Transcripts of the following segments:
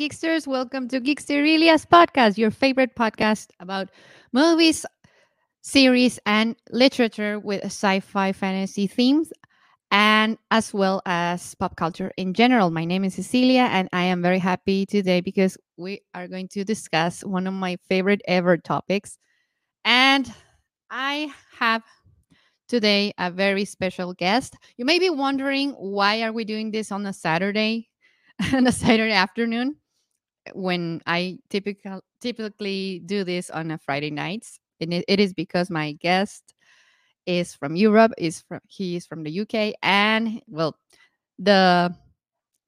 Geeksters. Welcome to Geeksterilia's podcast, your favorite podcast about movies, series, and literature with sci fi fantasy themes, and as well as pop culture in general. My name is Cecilia, and I am very happy today because we are going to discuss one of my favorite ever topics. And I have today a very special guest. You may be wondering why are we doing this on a Saturday, on a Saturday afternoon, when I typically typically do this on a Friday nights. And it, it is because my guest is from Europe, is from he is from the UK, and well, the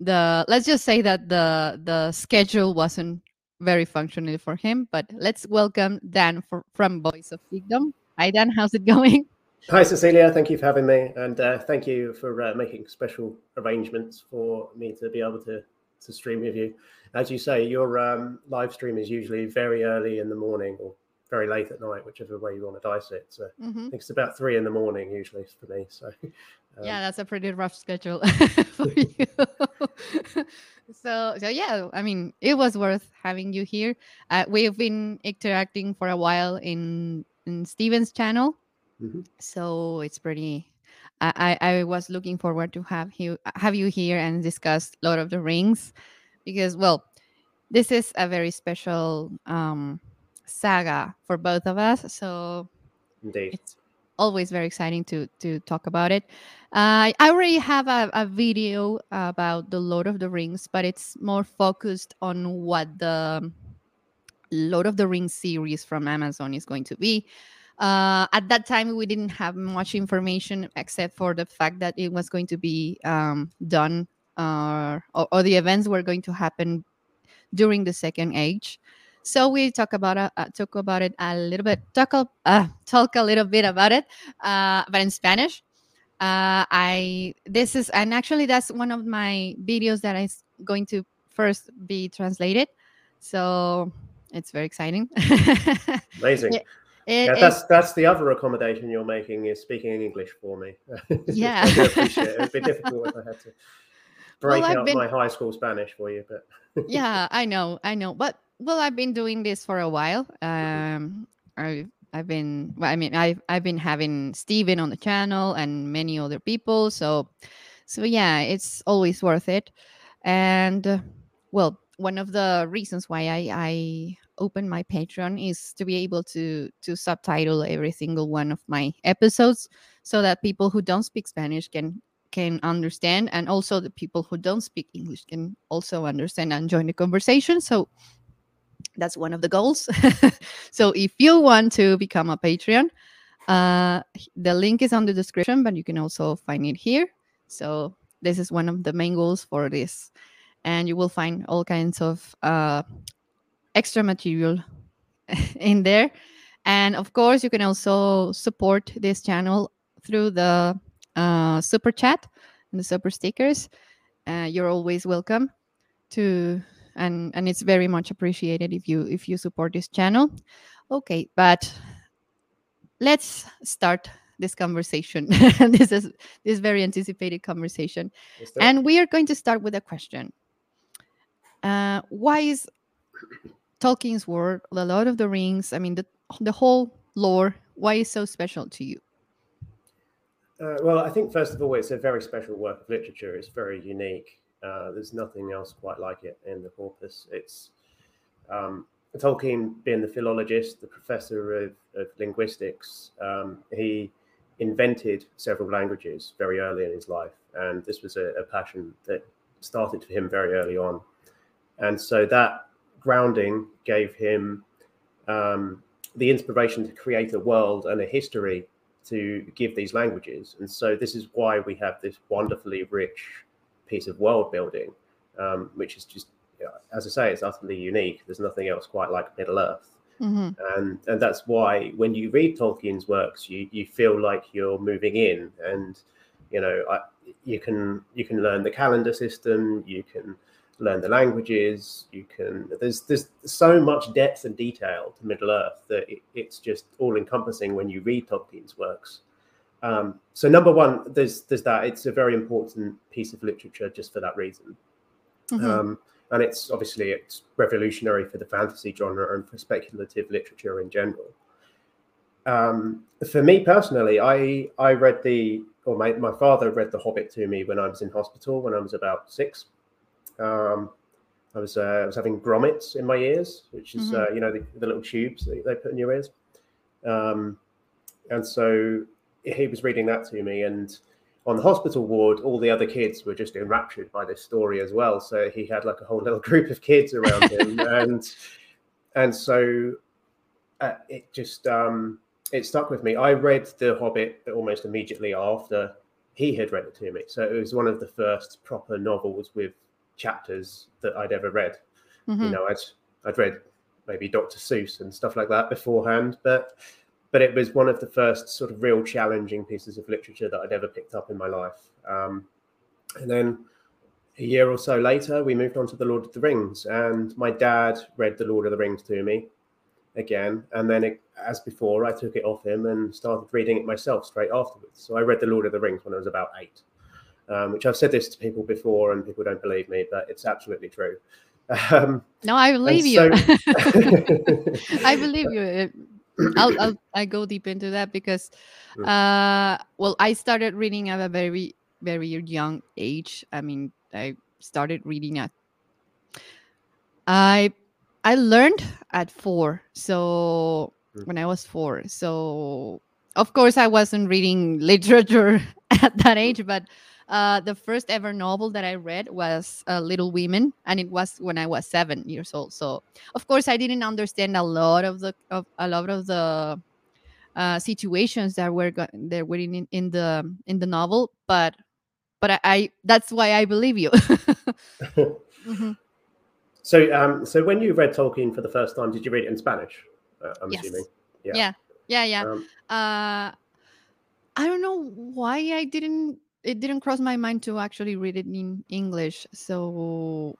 the let's just say that the the schedule wasn't very functional for him. But let's welcome Dan for, from Voice of Geekdom. Hi Dan, how's it going? Hi, Cecilia. Thank you for having me, and uh, thank you for uh, making special arrangements for me to be able to to stream with you. As you say, your um, live stream is usually very early in the morning or very late at night, whichever way you want to dice it. So mm-hmm. I think it's about three in the morning usually for me. So um, yeah, that's a pretty rough schedule for you. so so yeah, I mean, it was worth having you here. Uh, we've been interacting for a while in in Steven's channel Mm-hmm. So it's pretty. I, I was looking forward to have you have you here and discuss Lord of the Rings, because well, this is a very special um, saga for both of us. So Indeed. it's always very exciting to to talk about it. Uh, I already have a, a video about the Lord of the Rings, but it's more focused on what the Lord of the Rings series from Amazon is going to be. Uh, at that time, we didn't have much information except for the fact that it was going to be um, done uh, or, or, the events were going to happen during the Second Age. So we talk about uh, uh talk about it a little bit. Talk uh, talk a little bit about it, uh, but in Spanish. Uh, I this is and actually that's one of my videos that is going to first be translated. So it's very exciting. Amazing. It, yeah, that's that's the other accommodation you're making is speaking in English for me. Yeah, I appreciate it. It'd be difficult if I had to break well, out been... my high school Spanish for you, but yeah, I know, I know. But well, I've been doing this for a while. Um, I I've been, well, I mean, I've I've been having Steven on the channel and many other people. So, so yeah, it's always worth it. And uh, well, one of the reasons why I I open my Patreon is to be able to to subtitle every single one of my episodes so that people who don't speak Spanish can can understand and also the people who don't speak English can also understand and join the conversation. So that's one of the goals. so if you want to become a Patreon, uh, the link is on the description, but you can also find it here. So this is one of the main goals for this. And you will find all kinds of uh, extra material in there. And of course, you can also support this channel through the uh, super chat and the super stickers. Uh, you're always welcome to, and and it's very much appreciated if you if you support this channel. Okay, but let's start this conversation. this is this very anticipated conversation, and we are going to start with a question. Uh, why is Tolkien's world, The Lord of the Rings, I mean, the, the whole lore, why is so special to you? Uh, well, I think first of all, it's a very special work of literature. It's very unique. Uh, there's nothing else quite like it in the corpus. It's um, Tolkien, being the philologist, the professor of, of linguistics, um, he invented several languages very early in his life, and this was a, a passion that started for him very early on. And so that grounding gave him um, the inspiration to create a world and a history to give these languages. And so this is why we have this wonderfully rich piece of world building, um, which is just, as I say, it's utterly unique. There's nothing else quite like Middle Earth. Mm-hmm. And and that's why when you read Tolkien's works, you you feel like you're moving in, and you know I, you can you can learn the calendar system, you can learn the languages. You can there's there's so much depth and detail to Middle Earth that it, it's just all encompassing when you read Tolkien's works. Um, so number one, there's there's that. It's a very important piece of literature just for that reason. Mm-hmm. Um, and it's obviously it's revolutionary for the fantasy genre and for speculative literature in general. Um, for me personally, I I read the or my, my father read The Hobbit to me when I was in hospital when I was about six. Um, I was uh, I was having grommets in my ears, which is mm-hmm. uh, you know the, the, little tubes that they put in your ears, um, and so he was reading that to me, and on the hospital ward, all the other kids were just enraptured by this story as well. So he had like a whole little group of kids around him, and and so uh, it just um, it stuck with me. I read The Hobbit almost immediately after he had read it to me, so it was one of the first proper novels with chapters that I'd ever read. Mm-hmm. You know, I'd I'd read maybe Dr. Seuss and stuff like that beforehand, but but it was one of the first sort of real challenging pieces of literature that I'd ever picked up in my life. Um, and then a year or so later, we moved on to The Lord of the Rings, and my dad read The Lord of the Rings to me again. And then, it, as before, I took it off him and started reading it myself straight afterwards. So I read The Lord of the Rings when I was about eight, um, which I've said this to people before, and people don't believe me, but it's absolutely true. Um, no, I believe you. I believe you. I'll, I'll I go deep into that because, uh, well, I started reading at a very very young age. I mean, I started reading at I I learned at four. So mm. when I was four, so of course I wasn't reading literature at that age, but uh, the first ever novel that I read was uh, Little Women, and it was when I was seven years old. So, of course, I didn't understand a lot of the of a lot of the uh, situations that were go- that were in, in the in the novel, but but I, I that's why I believe you. mm-hmm. So, um, so when you read Tolkien for the first time, did you read it in Spanish? Uh, I'm yes. assuming. Yeah, yeah, yeah. yeah. Um, uh, I don't know why I didn't it didn't cross my mind to actually read it in English. So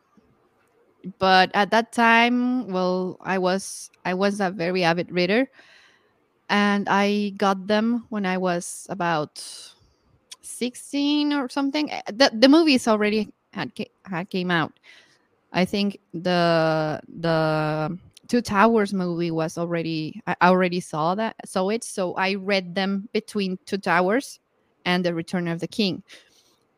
but at that time, well, I was I was a very avid reader and I got them when I was about 16 or something. Eh, the the movies already had had came out. I think the the Two Towers movie was already I already saw that saw it, so I read them between Two Towers and the return of the king.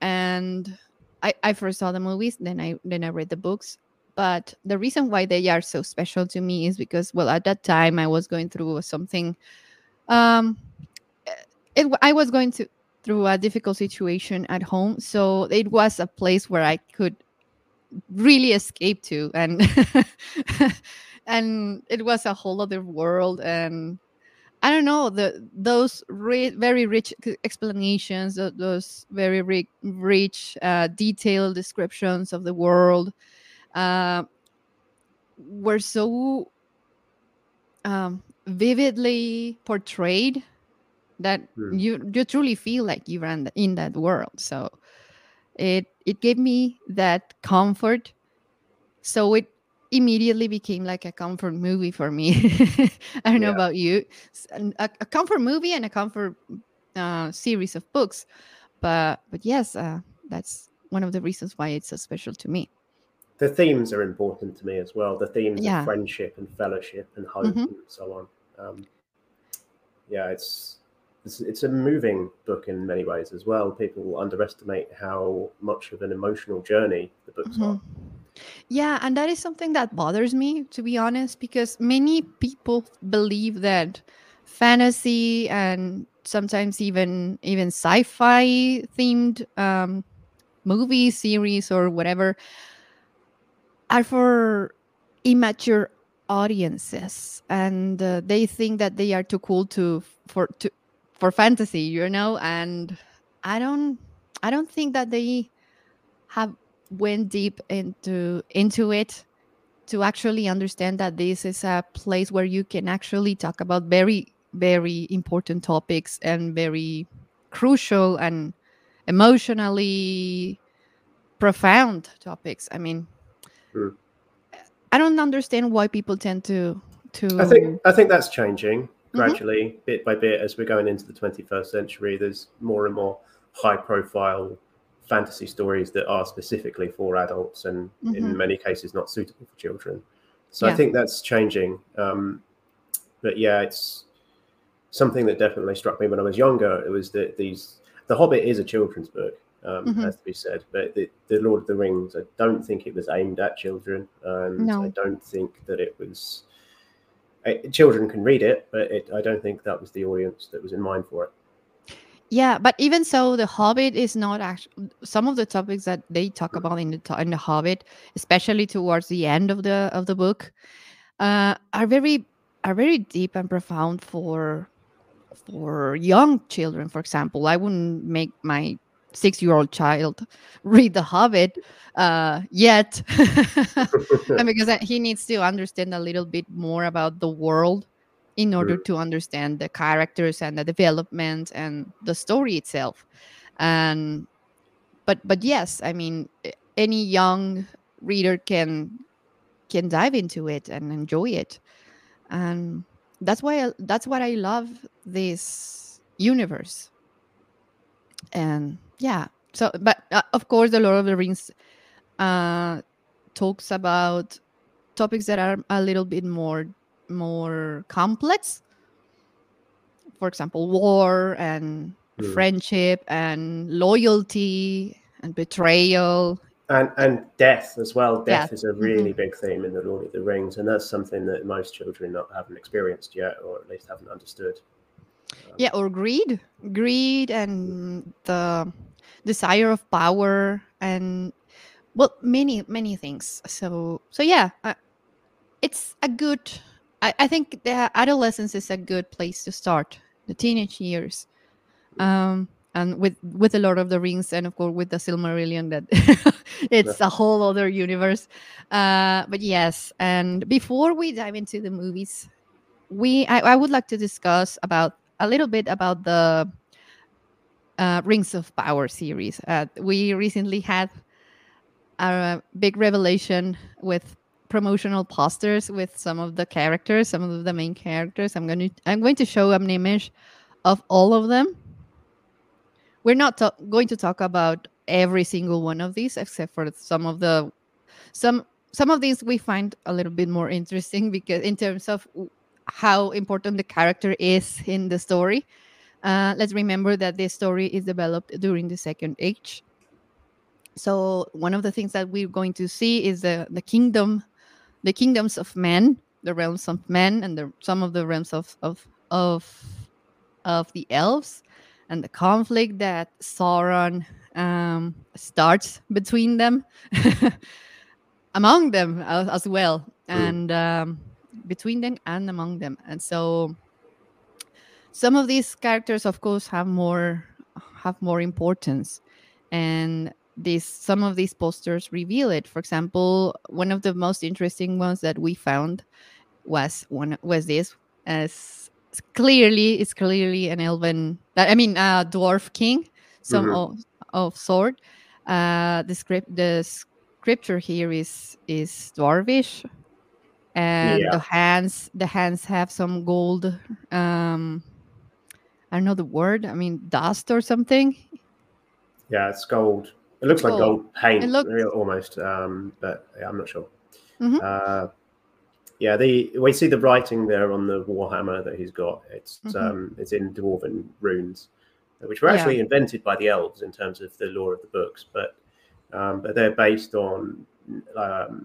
And I, I first saw the movies then i then i read the books. But the reason why they are so special to me is because well at that time i was going through something um it, i was going to through a difficult situation at home. So it was a place where i could really escape to and and it was a whole other world. And I don't know the those re- very rich explanations, those very ri- rich, uh, detailed descriptions of the world, uh, were so um, vividly portrayed that mm. you you truly feel like you ran in, in that world. So it it gave me that comfort. So it immediately became like a comfort movie for me. I don't know about you, a, a, comfort movie and a comfort uh, series of books. But but yes, uh, that's one of the reasons why it's so special to me. The themes are important to me as well. The themes yeah. of friendship and fellowship and hope mm-hmm. and so on. Um, yeah, it's, it's it's a moving book in many ways as well. People underestimate how much of an emotional journey the books mm-hmm. are. Yeah, and that is something that bothers me, to be honest, because many people believe that fantasy and sometimes even even sci-fi themed um, movies, series, or whatever are for immature audiences, and uh, they think that they are too cool to for to for fantasy, you know. And I don't, I don't think that they have went deep into into it to actually understand that this is a place where you can actually talk about very very important topics and very crucial and emotionally profound topics i mean mm. i don't understand why people tend to to i think i think that's changing mm-hmm. gradually mm-hmm. bit by bit as we're going into the 21st century there's more and more high profile fantasy stories that are specifically for adults and Mhm. in many cases not suitable for children. So I think that's changing. Um, but yeah, it's something that definitely struck me when I was younger. It was that these The Hobbit is a children's book, um, Mhm. has to be said, but the, the Lord of the Rings, I don't think it was aimed at children, and No. I don't think that it was. I, children can read it, but it, I don't think that was the audience that was in mind for it. Yeah, but even so, the Hobbit is not actually some of the topics that they talk about in the to- in the Hobbit, especially towards the end of the of the book, uh, are very are very deep and profound for for young children. For example, I wouldn't make my six year old child read the Hobbit uh, yet, because he needs to understand a little bit more about the world in order to understand the characters and the development and the story itself. And but but yes i mean any young reader can can dive into it and enjoy it. And that's why I, that's what i love this universe. And yeah so but uh, of course the lord of the rings uh talks about topics that are a little bit more more complex for example war and Mm. friendship and loyalty and betrayal and and death as well. Death Death. is a really big theme in the Lord of the Rings, and that's something that most children not, haven't experienced yet, or at least haven't understood. yeah or greed greed and the desire of power and well many many things so so yeah uh, it's a good I, I think the adolescence is a good place to start the teenage years. Um and with with the lord of the rings and of course with the silmarillion that it's a whole other universe. Uh but yes and before we dive into the movies we I, I would like to discuss about a little bit about the uh, Rings of Power series. Uh, we recently had a big revelation with promotional posters with some of the characters, some of the main characters. I'm going to I'm going to show an image of all of them. We're not going to talk about every single one of these, except for some of the some some of these we find a little bit more interesting because in terms of how important the character is in the story. Uh, let's remember that this story is developed during the Second Age. So one of the things that we're going to see is the the kingdom, the kingdoms of men, the realms of men, and the, some of the realms of of of of the elves, and the conflict that Sauron um, starts between them, among them as, as well, and um, between them and among them, and so some of these characters of course have more have more importance. And these some of these posters reveal it for example one of the most interesting ones that we found was one was this as clearly it's clearly an elven i mean a dwarf king some Mhm. of, of sort uh the script the scripture here is is dwarvish and Yeah. the hands the hands have some gold um I don't know the word. I mean, dust or something. Yeah, it's gold. It looks like Gold. paint, It looks- real- almost, um, but yeah, I'm not sure. Mhm. Uh, yeah, the we see the writing there on the warhammer that he's got. It's Mhm. um, it's in dwarven runes, which were Yeah. actually invented by the elves in terms of the lore of the books, but um, but they're based on um,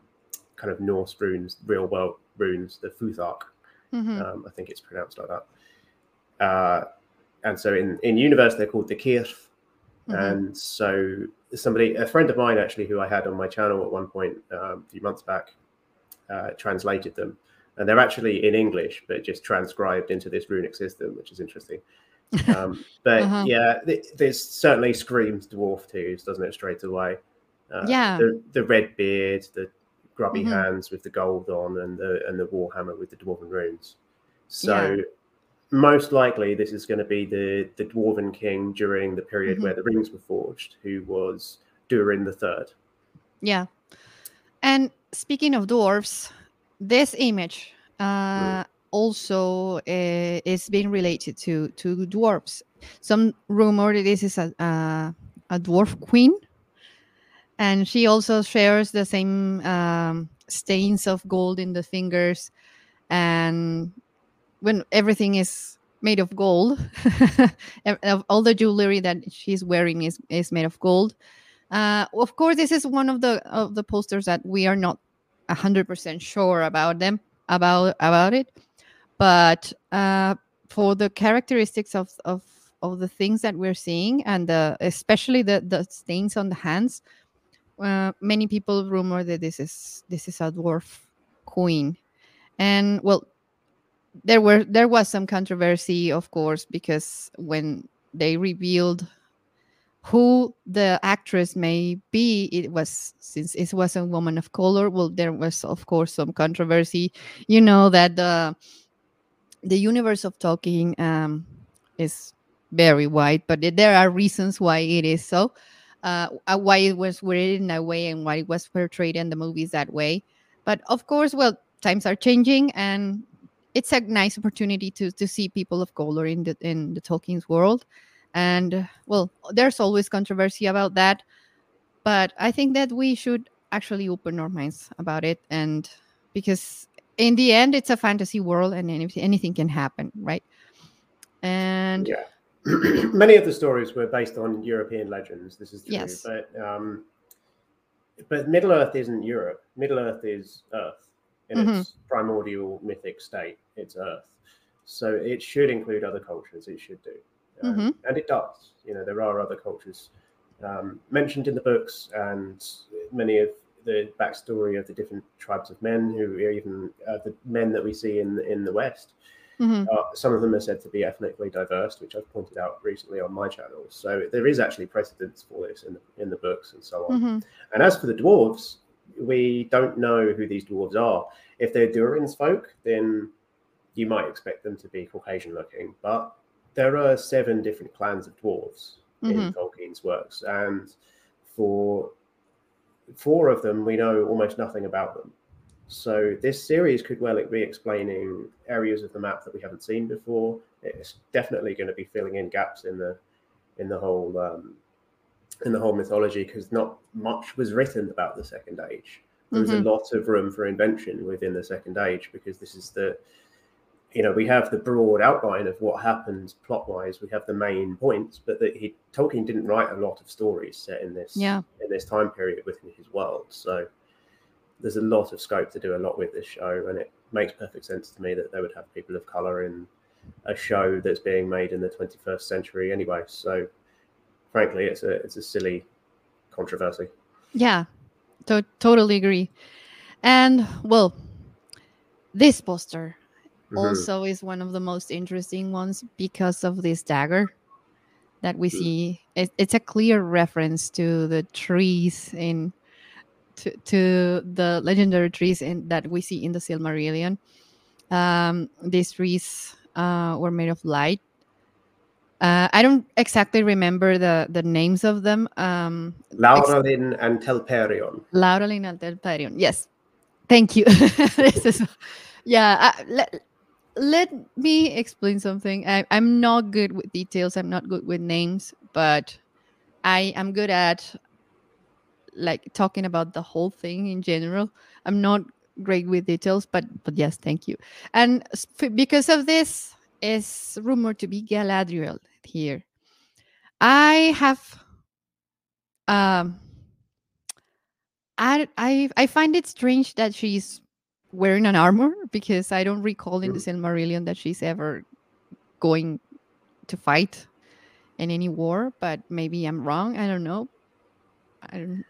kind of Norse runes, real world runes, the Futhark. Mhm. Um, I think it's pronounced like that. Uh, and so in in universe they're called the Cirth, Mhm. and so somebody, a friend of mine actually, who I had on my channel at one point um, a few months back, uh, translated them, and they're actually in English, but just transcribed into this runic system, which is interesting. Um, but Uh-huh. yeah, th- there's certainly screams dwarf twos, doesn't it? Straight away. Uh, Yeah. The the red beard, the grubby Mhm. hands with the gold on, and the and the warhammer with the dwarven runes. So Yeah. Most likely this is going to be the the dwarven king during the period Mhm. where the rings were forged who was durin the third. Yeah. And speaking of dwarves this image uh, also uh, is being related to to dwarves. Some rumor that this is a uh, a dwarf queen. And she also shares the same um, stains of gold in the fingers. And when everything is made of gold all the jewelry that she's wearing is, is made of gold. Uh, of course this is one of the of the posters that we are not 100% sure about them about about it. But uh, for the characteristics of, of of the things that we're seeing and the, especially the the stains on the hands uh, many people rumor that this is this is a dwarf queen. And well there were there was some controversy of course because when they revealed who the actress may be it was since it was a woman of color well there was of course some controversy. You know that the the universe of Tolkien um, is very wide but there are reasons why it is so uh, uh, why it was written that way and why it was portrayed in the movies that way. But of course well times are changing and it's a nice opportunity to to see people of color in the in the Tolkien's world. And well, there's always controversy about that, but I think that we should actually open our minds about it, and because in the end, it's a fantasy world, and anything anything can happen, right? And yeah, many of the stories were based on European legends. This is true, yes. but um, but Middle Earth isn't Europe. Middle Earth is Earth in mm-hmm. its primordial mythic state. It's Earth, so it should include other cultures. It should do, um, mm-hmm. and it does. You know, there are other cultures um, mentioned in the books, and many of the backstory of the different tribes of men who are even uh, the men that we see in in the West. Mm-hmm. Uh, some of them are said to be ethnically diverse, which I've pointed out recently on my channel. So there is actually precedence for this in the, in the books and so on. Mm-hmm. And as for the dwarves, we don't know who these dwarves are. If they're Durin's folk, then you might expect them to be Caucasian looking, but there are seven different clans of dwarves mm-hmm. in Tolkien's works, and for four of them, we know almost nothing about them. So this series could well be explaining areas of the map that we haven't seen before. It's definitely going to be filling in gaps in the in the whole um, in the whole mythology because not much was written about the second age. There was mm-hmm. a lot of room for invention within the second age because this is the, you know, we have the broad outline of what happens plot wise. We have the main points, but that he Tolkien didn't write a lot of stories set in this yeah. in this time period within his world. So there's a lot of scope to do a lot with this show, and it makes perfect sense to me that they would have people of color in a show that's being made in the 21st century anyway. So frankly, it's a it's a silly controversy. Yeah, to- totally agree. And well, this poster mm-hmm. also is one of the most interesting ones because of this dagger that we mm-hmm. see. It, it's a clear reference to the trees in to, to the legendary trees in, that we see in the Silmarillion. Um, these trees uh, were made of light uh, I don't exactly remember the, the names of them. Um, Laurelin ex- and Telperion. Laurelin and Telperion. Yes. Thank you. this is, yeah. Uh, let, let me explain something. I, I'm not good with details. I'm not good with names, but I am good at like talking about the whole thing in general. I'm not great with details, but but yes, thank you. And because of this, is rumored to be Galadriel here. I have um I I I find it strange that she's wearing an armor because I don't recall in the. Silmarillion that she's ever going to fight in any war, but maybe I'm wrong. I don't know. I don't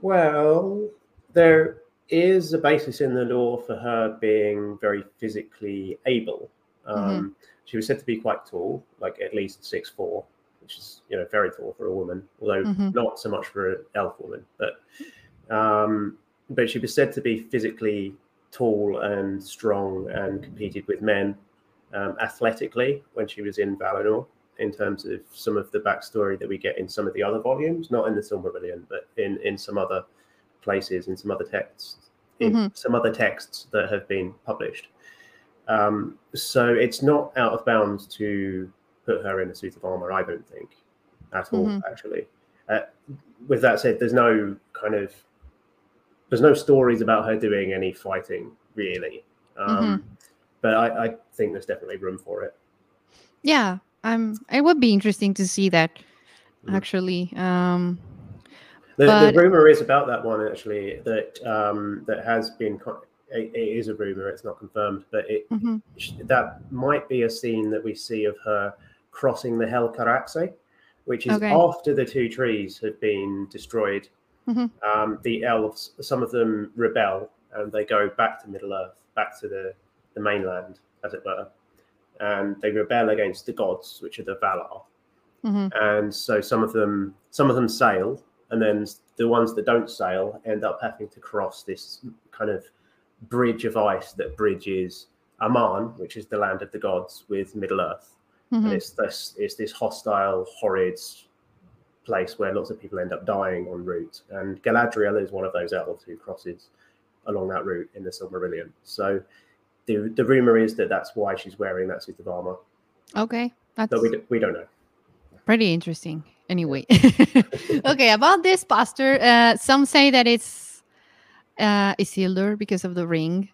Well, there is a basis in the lore for her being very physically able. Mm-hmm. Um, mm-hmm. She was said to be quite tall, like at least six four, which is you know very tall for a woman, although mm-hmm. not so much for an elf woman. But um, but she was said to be physically tall and strong and competed with men um, athletically when she was in Valinor. In terms of some of the backstory that we get in some of the other volumes, not in the Silmarillion, but in in some other places, in some other texts, in mm-hmm. some other texts that have been published. Um, so it's not out of bounds to put her in a suit of armor. I don't think at all. Mm-hmm. Actually, uh, with that said, there's no kind of there's no stories about her doing any fighting really. Um, Mm-hmm. But I, I think there's definitely room for it. Yeah, um, it would be interesting to see that Mhm. actually. Um, The, But- the rumor is about that one actually that um, that has been. It, it is a rumor; it's not confirmed, but it mhm, that might be a scene that we see of her crossing the Helcaraxë, which is Okay. after the two trees have been destroyed. Mhm. Um, the elves, some of them rebel and they go back to Middle Earth, back to the, the mainland, as it were, and they rebel against the gods, which are the Valar. mhm, And so some of them, some of them sail, and then the ones that don't sail end up having to cross this kind of bridge of ice that bridges Aman, which is the land of the gods, with Middle Earth and mhm. it's this it's this hostile, horrid place where lots of people end up dying en route. And Galadriel is one of those elves who crosses along that route in the Silmarillion. So the the rumor is that that's why she's wearing that suit of armor, Okay, that's but we d- we don't know. pretty interesting. Anyway, okay, about this poster, uh, some say that it's uh, Isildur because of the ring,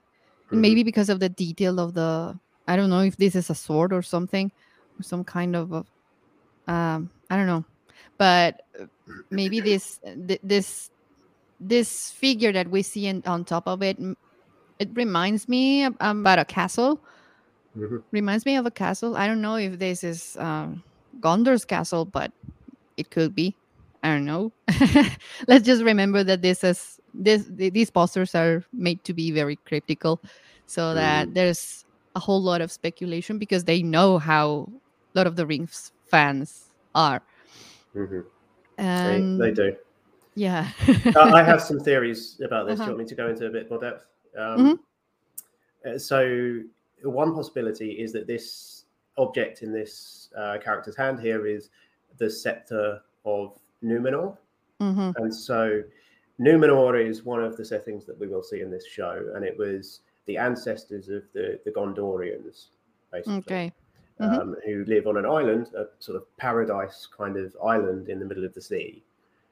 Mhm. maybe because of the detail of the. I don't know if this is a sword or something, or some kind of. A, um, I don't know, but uh, maybe this th- this this figure that we see in, on top of it, it reminds me ab- about a castle Mhm. reminds me of a castle. I don't know if this is um, Gondor's castle, but it could be. I don't know. Let's just remember that this is this these posters are made to be very critical so that Mm. there's a whole lot of speculation because they know how a lot of the Rings fans are. Mhm. They, And they do. yeah. Uh, I have some theories about this. Do Uh-huh. you want me to go into a bit more depth? Um, Mhm. uh, So, one possibility is that this object in this uh, character's hand here is the scepter of Numenor. hmm And so, Numenor is one of the settings that we will see in this show, and it was the ancestors of the, the Gondorians, basically Okay. Um, who live on an island, a sort of paradise kind of island in the middle of the sea.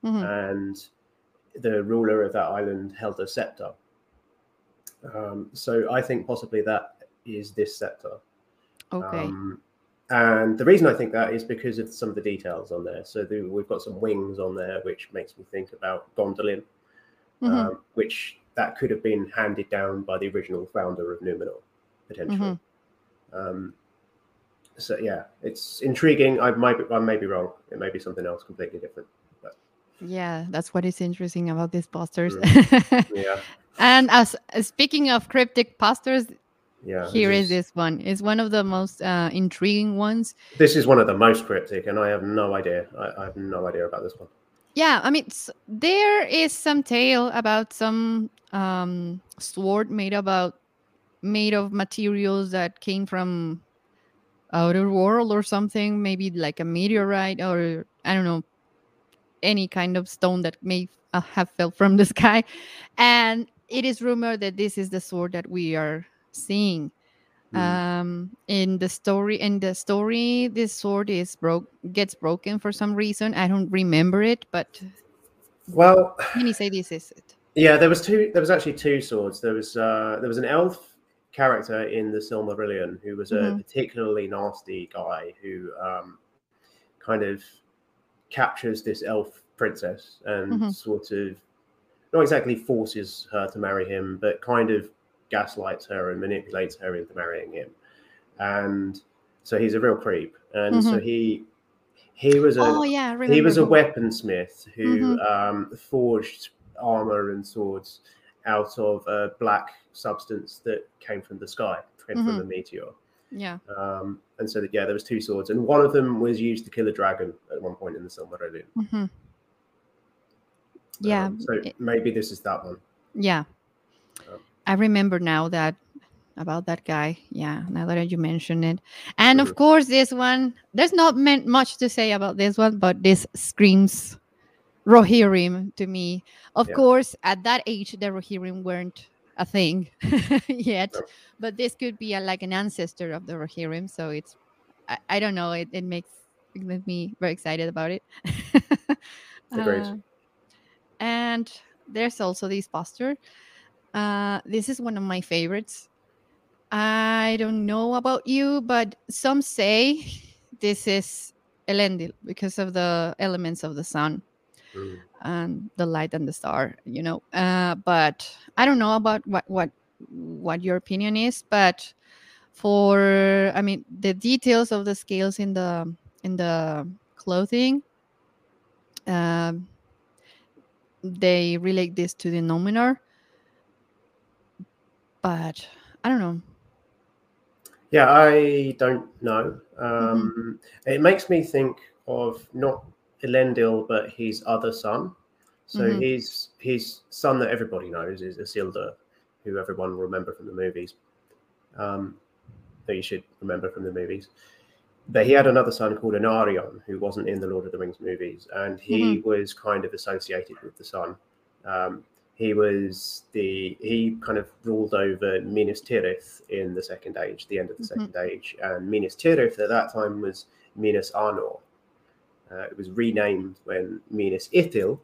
hmm And the ruler of that island held a scepter. Um, so I think possibly that is this scepter. Okay. Um, and the reason I think that is because of some of the details on there. So the, we've got some wings on there, which makes me think about Gondolin, Mhm. um, which that could have been handed down by the original founder of Numenor, potentially. Um, so yeah, it's intriguing. I might I may be wrong. It may be something else completely different. yeah, that's what is interesting about these posters. Yeah, and as speaking of cryptic posters, yeah. Here is this one. It's one of the most uh, intriguing ones. This is one of the most cryptic, and I have no idea. I, I have no idea about this one. Yeah, I mean, there is some tale about some um, sword made about made of materials that came from outer world or something, maybe like a meteorite or I don't know, any kind of stone that may uh, have fell from the sky. And it is rumored that this is the sword that we are seeing. Mm. Um, in the story, in the story, this sword is broke, gets broken for some reason. I don't remember it, but Well, can you say this is it. yeah, there was two. There was actually two swords. There was uh, there was an elf character in the Silmarillion who was a Mhm. particularly nasty guy who um, kind of captures this elf princess and Mhm. sort of not exactly forces her to marry him, but kind of gaslights her and manipulates her into marrying him. And so he's a real creep. And so he he was a Mm-hmm. Oh yeah, he was a weaponsmith who Mhm. um, forged armor and swords out of a black substance that came from the sky, came from Mhm. a meteor. Yeah. Um, and so that, yeah, there was two swords, and one of them was used to kill a dragon at one point in the Silmarillion. hmm Yeah. Um, so it- maybe this is that one. Yeah. Um, I remember now that about that guy. Yeah, now that you mention it. And of course, this one, there's not meant much to say about this one, but this screams Rohirrim to me. Of Yeah. course, at that age, the Rohirrim weren't a thing yet, No. but this could be a, like an ancestor of the Rohirrim. So it's, I, I don't know, it, it makes it makes me very excited about it. Agreed. Uh, and there's also this poster. Uh, this is one of my favorites. I don't know about you, but some say this is Elendil because of the elements of the sun Mm. and the light and the star. You know, uh, but I don't know about what what what your opinion is. But for I mean the details of the scales in the in the clothing, um, they relate this to the Numenor. But I don't know. Yeah, I don't know. Um, It makes me think of not Elendil, but his other son. So Mhm. his his son that everybody knows is Isildur, who everyone will remember from the movies. Um, that you should remember from the movies. But he had another sun called Anarion, who wasn't in the Lord of the Rings movies, and he was kind of associated with the son. Um, he was the he kind of ruled over Minas Tirith in the Second Age, the end of the Mhm. Second Age, and Minas Tirith at that time was Minas Anor. Uh, it was renamed when Minas Ithil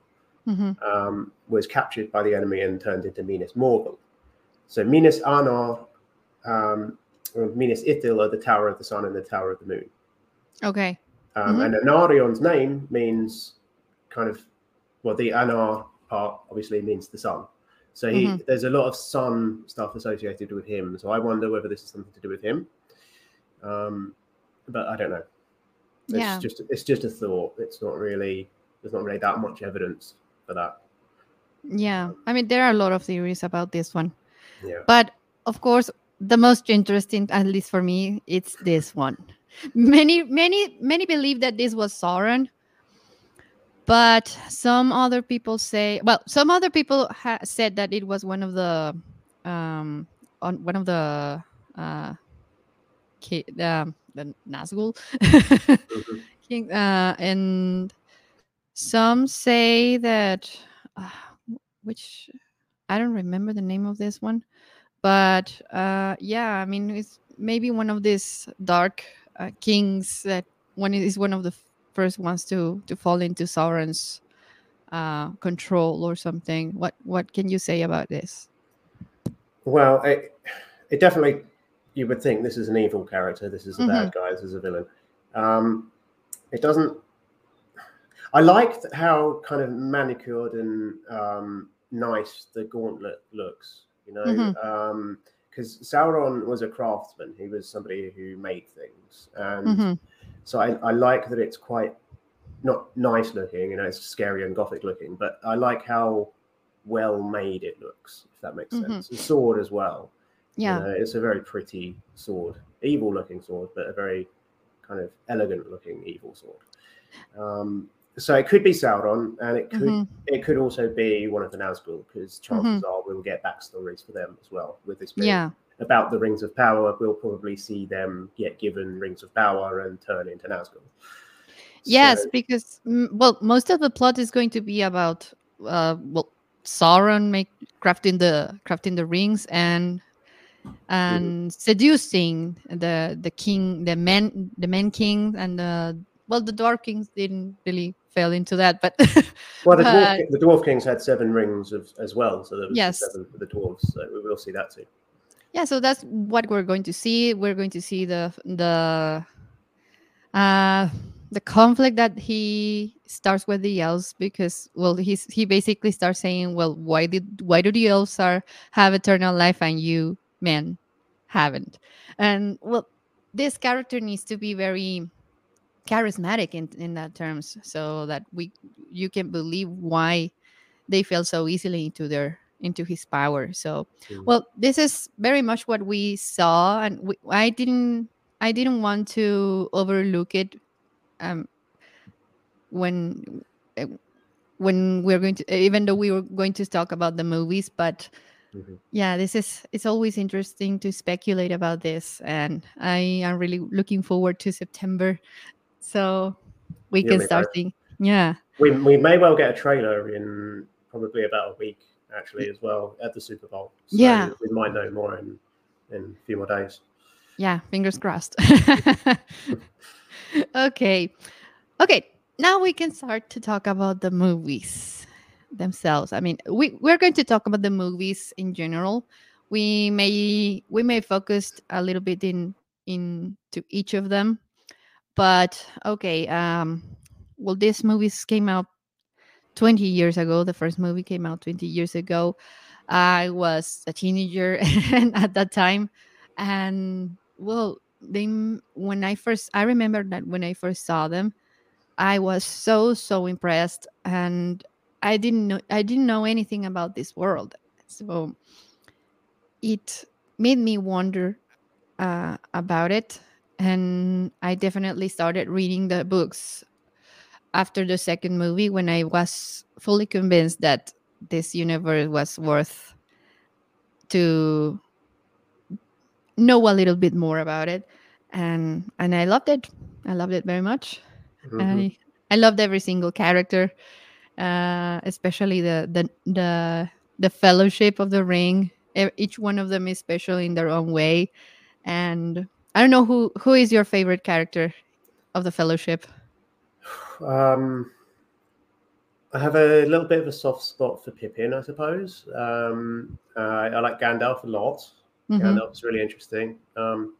hmm um, was captured by the enemy and turned into Minas Morgul. So Minas Anor, um, or Minas Ithil are the Tower of the Sun and the Tower of the Moon. Okay. Um, Mhm. And Anarion's name means kind of, well, the Anar part obviously means the sun. So he, Mhm. there's a lot of sun stuff associated with him. So I wonder whether this is something to do with him. Um, but I don't know. It's Yeah. just it's just a thought. It's not really there's not really that much evidence for that. Yeah. I mean, there are a lot of theories about this one. Yeah. But of course, the most interesting, at least for me, it's this one. Many, many, many believe that this was Sauron, but some other people say, well, some other people ha- said that it was one of the, um, on one of the, uh, ki- the, the Nazgul, Mhm. king, uh, and some say that, uh, which I don't remember the name of this one, but uh, yeah, I mean, it's maybe one of these dark uh, kings that one is one of the first wants to to fall into Sauron's uh, control or something. What what can you say about this? Well, it, it definitely you would think this is an evil character. This is a bad guy. This is a villain. Um, it doesn't. I liked how kind of manicured and um, nice the gauntlet looks. You know, because Sauron was a craftsman. He was somebody who made things, and Mhm. So I, I like that it's quite not nice looking. You know, it's scary and gothic looking, but I like how well made it looks. If that makes Mhm. sense. The sword as well. You Yeah, know, it's a very pretty sword, evil looking sword, but a very kind of elegant looking evil sword. Um, so it could be Sauron, and it could Mhm. it could also be one of the Nazgul, because chances are we'll get backstories for them as well. With this being yeah, about the Rings of Power, we'll probably see them get given Rings of Power and turn into Nazgul. yes. So- Because mm, well, most of the plot is going to be about uh, well, Sauron make crafting the crafting the rings and and seducing the the king, the men, the men king, and the well, the dwarf kings didn't really fall into that, but well, the dwarf, the dwarf kings had seven rings of, as well, so there was Yes. seven for the dwarves. So we will see that too. Yeah so that's what we're going to see. We're going to see the the uh the conflict that he starts with the elves because well he's he basically starts saying well why did why do the elves are have eternal life and you men haven't? And well this character needs to be very charismatic in in that terms so that we you can believe why they fell so easily into their into his power. So well this is very much what we saw and we, i didn't i didn't want to overlook it um when uh, when we're going to even though we were going to talk about the movies but Mhm. yeah this is it's always interesting to speculate about this and i am really looking forward to september. So we Yeah, can start both. seeing yeah. We, we may well get a trailer in probably about a week, actually, as well at the Super Bowl. So Yeah. we might know more in in a few more days. yeah fingers crossed okay okay now we can start to talk about the movies themselves. I mean, we we're going to talk about the movies in general. We may we may focus a little bit in in to each of them, but okay. Um, well, these movies came out 20 years ago. The first movie came out 20 years ago. I was a teenager at that time, and well, they when I first I remember that when I first saw them, I was so so impressed, and I didn't know I didn't know anything about this world, so it made me wonder uh, about it, and I definitely started reading the books after the second movie when I was fully convinced that this universe was worth to know a little bit more about it and and I loved it. I loved it very much. Mm-hmm. I I loved every single character, uh, especially the the the the Fellowship of the Ring. Each one of them is special in their own way, and I don't know who who is your favorite character of the Fellowship. Um, I have a little bit of a soft spot for Pippin, I suppose. Um, uh, I like Gandalf a lot. Mm-hmm. Gandalf's really interesting. Um,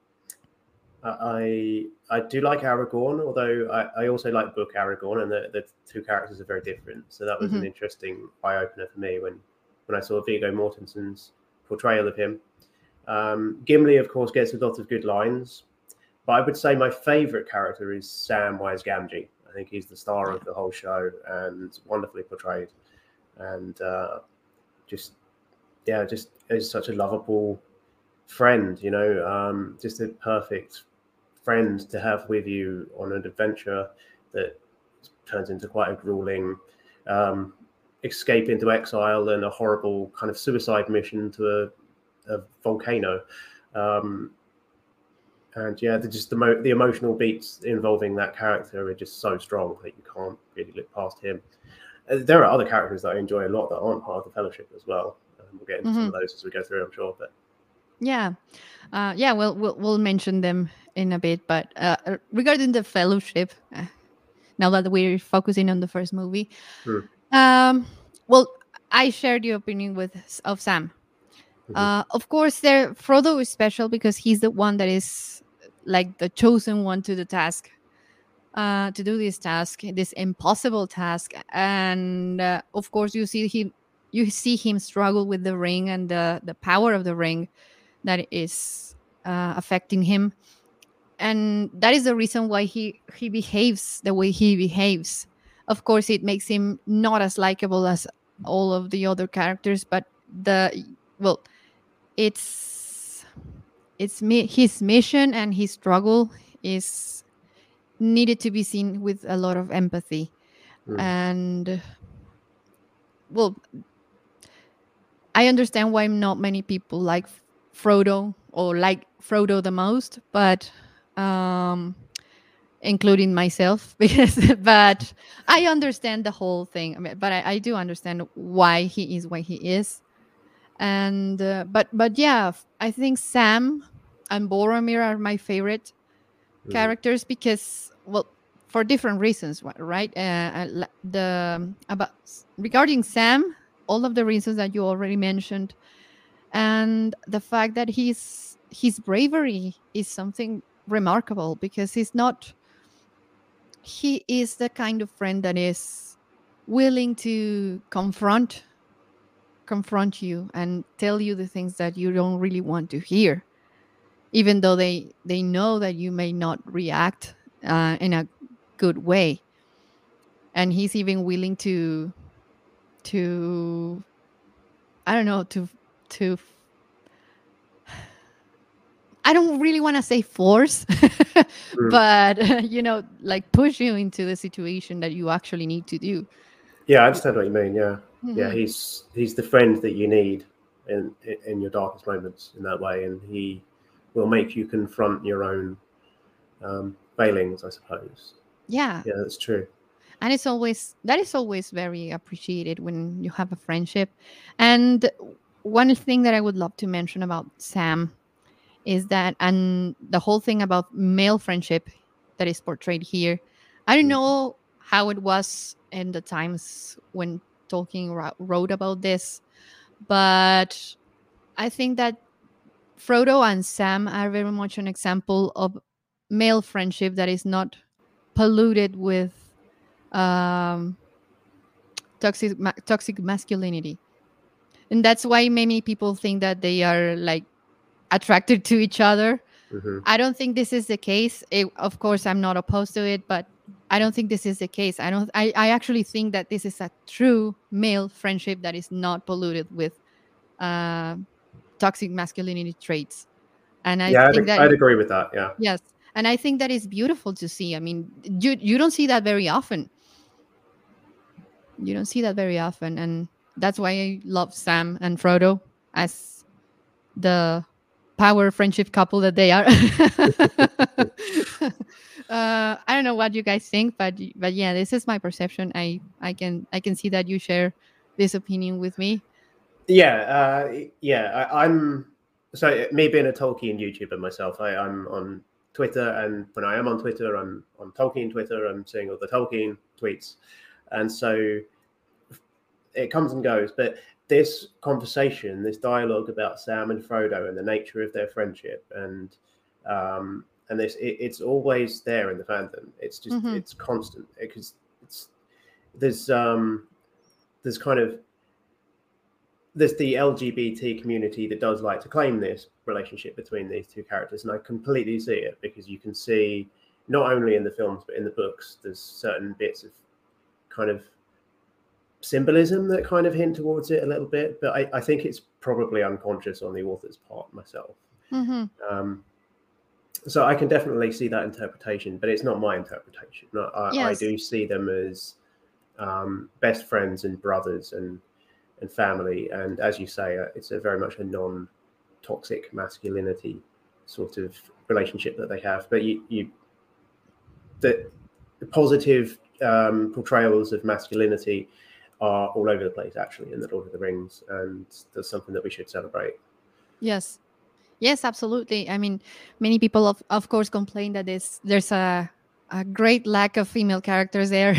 I I do like Aragorn, although I, I also like book Aragorn, and the, the two characters are very different. So that was mm-hmm. an interesting eye opener for me when when I saw Viggo Mortensen's portrayal of him. Um, Gimli, of course, gets a lot of good lines, but I would say my favourite character is Samwise Gamgee. I think he's the star of the whole show and wonderfully portrayed, and uh, just yeah, just is such a lovable friend. You know, um, just a perfect friend to have with you on an adventure that turns into quite a grueling um, escape into exile and a horrible kind of suicide mission to a, a volcano. Um, and yeah, just the mo- the emotional beats involving that character are just so strong that you can't really look past him. Uh, there are other characters that I enjoy a lot that aren't part of the Fellowship as well. Um, we'll get into mm-hmm. some of those as we go through, I'm sure. But yeah, uh, yeah, we'll, we'll we'll mention them in a bit. But uh, uh, regarding the Fellowship, uh, now that we're focusing on the first movie, hmm. um, well, I share the opinion with of Sam. Mm-hmm. Uh, of course, there Frodo is special because he's the one that is like the chosen one to the task, uh, to do this task, this impossible task, and uh, of course you see him, you see him struggle with the ring and the the power of the ring that is uh, affecting him. And that is the reason why he he behaves the way he behaves. Of course it makes him not as likable as all of the other characters but the well it's it's me his mission and his struggle is needed to be seen with a lot of empathy mm. and well i understand why not many people like Frodo or like Frodo the most, but um, including myself because but I understand the whole thing. But I, I, do understand why he is why he is, and uh, but but yeah, I think Sam and Boromir are my favorite mm. characters because well for different reasons right uh, uh the about regarding sam all of the reasons that you already mentioned and the fact that he's his bravery is something remarkable because he's not he is the kind of friend that is willing to confront confront you and tell you the things that you don't really want to hear even though they they know that you may not react uh, in a good way and he's even willing to to i don't know to to I don't really want to say force, mm. but you know, like push you into the situation that you actually need to do. Yeah, I understand what you mean. Yeah, mm-hmm. yeah, he's he's the friend that you need in in your darkest moments in that way, and he will make you confront your own um, failings, I suppose. Yeah, yeah, that's true. And it's always that is always very appreciated when you have a friendship, and one thing that I would love to mention about Sam is that, and the whole thing about male friendship that is portrayed here, I don't mm-hmm. know how it was in the times when Tolkien wrote about this, but I think that Frodo and Sam are very much an example of male friendship that is not polluted with um, toxic ma- toxic masculinity, and that's why many people think that they are like attracted to each other. Mm-hmm. I don't think this is the case. It, of course, I'm not opposed to it, but I don't think this is the case. I don't. I, I actually think that this is a true male friendship that is not polluted with uh, toxic masculinity traits. And I yeah, think I'd, that I'd agree with that. Yeah. Yes, and I think that is beautiful to see. I mean, you you don't see that very often. You don't see that very often, and that's why I love Sam and Frodo as the power friendship couple that they are. uh, I don't know what you guys think, but but yeah, this is my perception. I I can I can see that you share this opinion with me. Yeah, uh, yeah. I, am so me being a Tolkien YouTuber myself. I, I'm on Twitter, and when I am on Twitter, I'm on Tolkien Twitter. I'm seeing all the Tolkien tweets, and so it comes and goes. But this conversation, this dialogue about Sam and Frodo and the nature of their friendship, and um, and this it, it's always there in the fandom. It's just mm-hmm. it's constant because it's there's um there's kind of there's the LGBT community that does like to claim this relationship between these two characters, and I completely see it because you can see not only in the films but in the books, there's certain bits of kind of symbolism that kind of hint towards it a little bit, but I, I think it's probably unconscious on the author's part myself. Mm-hmm. Um, so I can definitely see that interpretation, but it's not my interpretation. I, yes. I do see them as um, best friends and brothers and and family, and as you say, uh, it's a very much a non-toxic masculinity sort of relationship that they have. But you, you the positive um, portrayals of masculinity are all over the place actually in the Lord of the Rings, and that's something that we should celebrate. Yes, yes, absolutely. I mean, many people of of course complain that there's there's a a great lack of female characters there,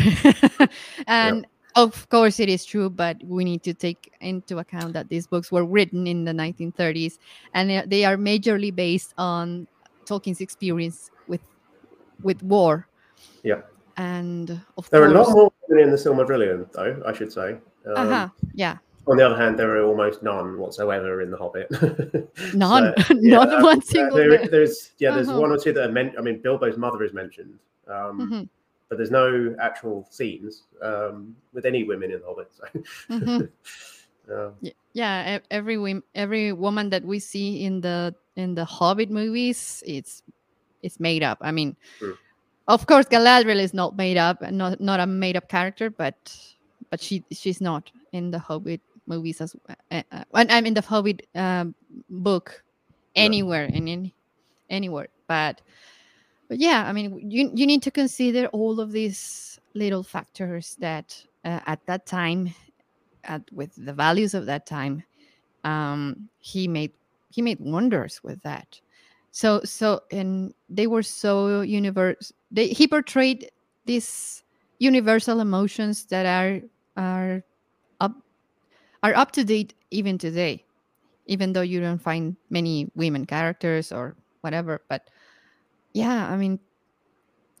and. Yep. Of course, it is true, but we need to take into account that these books were written in the 1930s, and they are majorly based on Tolkien's experience with with war. Yeah and of there course, are a lot more women in the Silmarillion, though I should say. Um, uh-huh. Yeah. On the other hand, there are almost none whatsoever in the Hobbit. none, so, yeah, not one single. There, there's yeah, there's uh-huh. one or two that are meant. I mean, Bilbo's mother is mentioned, um, mm-hmm. but there's no actual scenes um, with any women in the Hobbit. So. mm-hmm. yeah, every every woman that we see in the in the Hobbit movies, it's it's made up. I mean, mm of course galadriel is not made up not not a made up character but but she she's not in the hobbit movies as uh, uh, i'm in the hobbit um, book anywhere in any anywhere. But but yeah i mean you you need to consider all of these little factors that uh, at that time at with the values of that time um he made he made wonders with that. So so and they were so universe they, he portrayed these universal emotions that are are are up to date even today even though you don't find many women characters or whatever but yeah i mean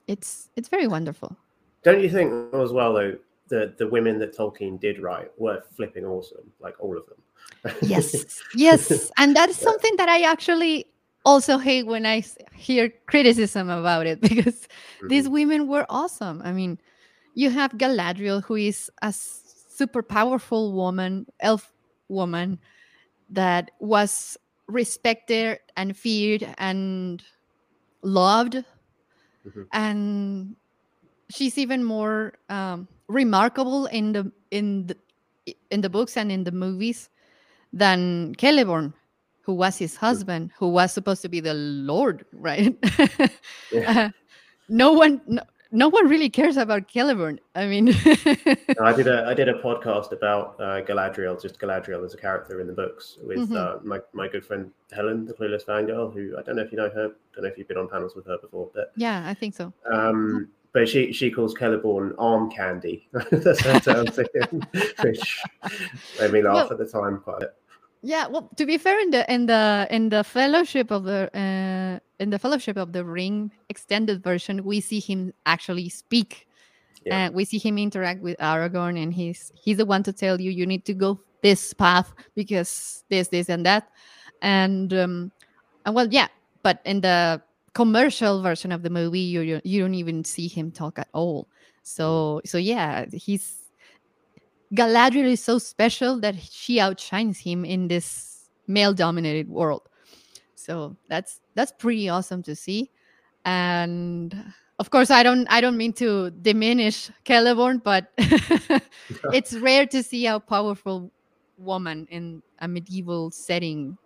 it's it's very wonderful don't you think as well though the the women that tolkien did write were flipping awesome like all of them yes yes and that's something that i actually also hate when I hear criticism about it because mm-hmm. these women were awesome. I mean, you have Galadriel, who is a super powerful woman, elf woman, that was respected and feared and loved. Mm-hmm. And she's even more um, remarkable in the in the in the books and in the movies than Celeborn who was his husband, who was supposed to be the Lord, right? yeah. uh, no one, no, no, one really cares about Celeborn. I mean, no, I did a I did a podcast about uh, Galadriel, just Galadriel as a character in the books, with mm-hmm. uh, my my good friend Helen, the clueless fangirl, who I don't know if you know her, don't know if you've been on panels with her before, but yeah, I think so. Um, but she she calls Celeborn arm candy. That's her term to him, which made me laugh Well- at the time quite a bit. Yeah, well, to be fair, in the in the in the Fellowship of the uh, in the Fellowship of the Ring extended version, we see him actually speak, Yeah. and we see him interact with Aragorn, and he's he's the one to tell you you need to go this path because this, this, and that, and um, and well, yeah, but in the commercial version of the movie, you you, don't even see him talk at all. So so yeah, he's Galadriel is so special that she outshines him in this male-dominated world. So that's that's pretty awesome to see. And of course, I don't I don't mean to diminish Celeborn, but it's rare to see a powerful woman in a medieval setting,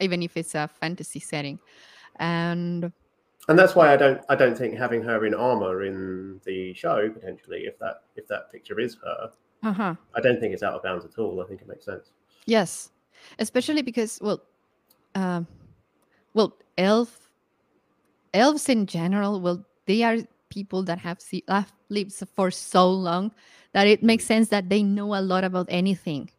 even if it's a fantasy setting. And And that's why I don't I don't think having her in armor in the show potentially, if that if that picture is her, uh-huh. I don't think it's out of bounds at all. I think it makes sense. Yes, especially because well, um, well, elf, elves in general, well, they are people that have, lived for so long that it makes sense that they know a lot about anything.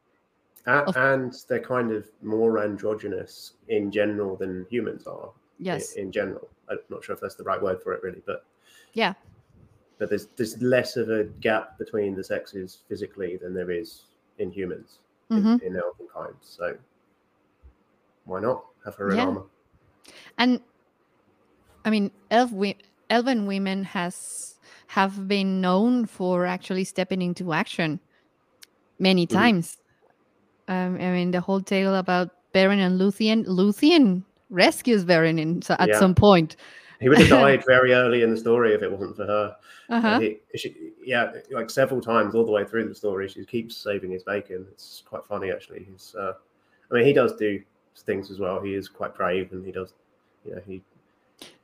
A- Of- and they're kind of more androgynous in general than humans are. Yes, In, general, I'm not sure if that's the right word for it, really, but yeah, but there's there's less of a gap between the sexes physically than there is in humans hmm in, in elven kind. So why not have her in Yeah. armor? And I mean, elf wi- elven women has have been known for actually stepping into action many Mhm. times. Um, I mean, the whole tale about Beren and Luthien. Luthien rescues Beren in, so at Yeah. some point. He would have died very early in the story if it wasn't for her. Uh-huh. He, she, yeah, like several times all the way through the story, she keeps saving his bacon. It's quite funny actually. He's, uh, I mean, he does do things as well. He is quite brave, and he does, you know, he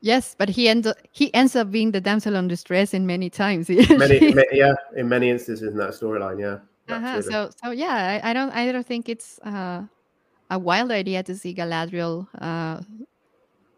Yes, but he ends up, he ends up being the damsel in distress in many times. many, She- ma- yeah, in many instances in that storyline, yeah. uh-huh. So so yeah, I, I don't I don't think it's uh, a wild idea to see Galadriel uh,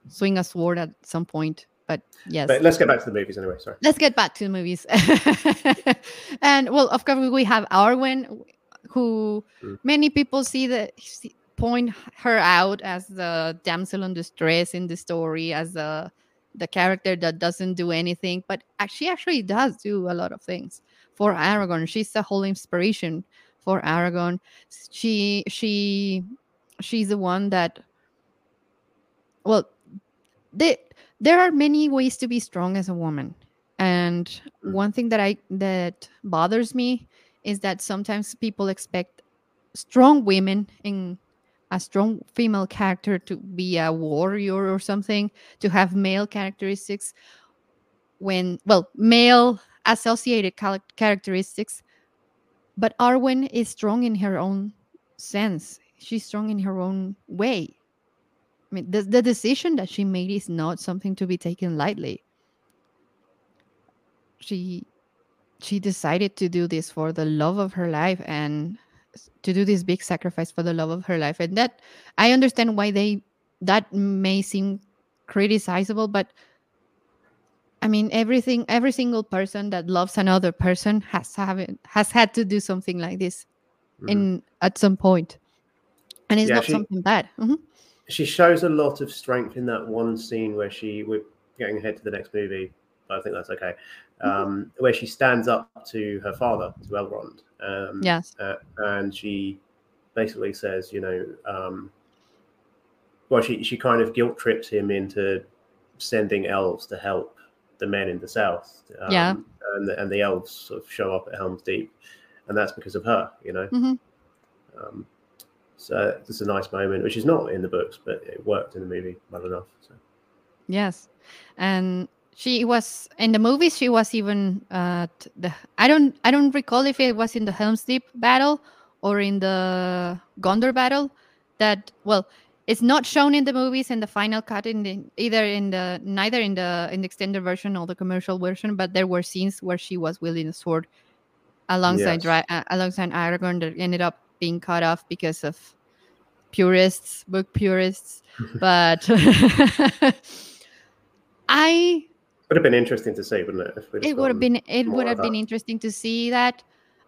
swing a sword at some point. But yes, But let's get back to the movies anyway. Sorry. let's get back to the movies. and well, of course, we have Arwen, who Mm. many people see the see- point her out as the damsel in distress in the story, as the the character that doesn't do anything, but she actually does do a lot of things for Aragorn. She's the whole inspiration for Aragorn. She she she's the one that well they, there are many ways to be strong as a woman and Mm. one thing that i that bothers me is that sometimes people expect strong women in a strong female character to be a warrior or something to have male characteristics when well male associated characteristics but arwen is strong in her own sense she's strong in her own way I mean, the, the decision that she made is not something to be taken lightly. She she decided to do this for the love of her life and to do this big sacrifice for the love of her life. And that I understand why they that may seem criticizable, but I mean everything every single person that loves another person has have it, has had to do something like this Mhm. in at some. And it's Yeah, not she- something bad. Mhm. she shows a lot of strength in that one scene where she we're getting ahead to the next movie but i think that's okay um where she stands up to her father to elrond um Yes. uh, and she basically says you know um well she she kind of guilt trips him into sending elves to help the men in the south um, Yeah. and the, and the elves sort of show up at helm's deep and that's because of her you know Mhm. um, so it's a nice moment, which is not in the books, but it worked in the movie well enough. So. Yes, and she was in the movies. She was even uh, the. I don't. I don't recall if it was in the Helm's Deep battle or in the Gondor battle. That well, it's not shown in the movies in the final cut in the either in the neither in the in the extended version or the commercial version. But there were scenes where she was wielding a sword alongside Yes. Uh, alongside Aragorn that ended up being cut off because of purists, book purists. but I would have been interesting to see, wouldn't it? it would have been it would have been interesting to see that.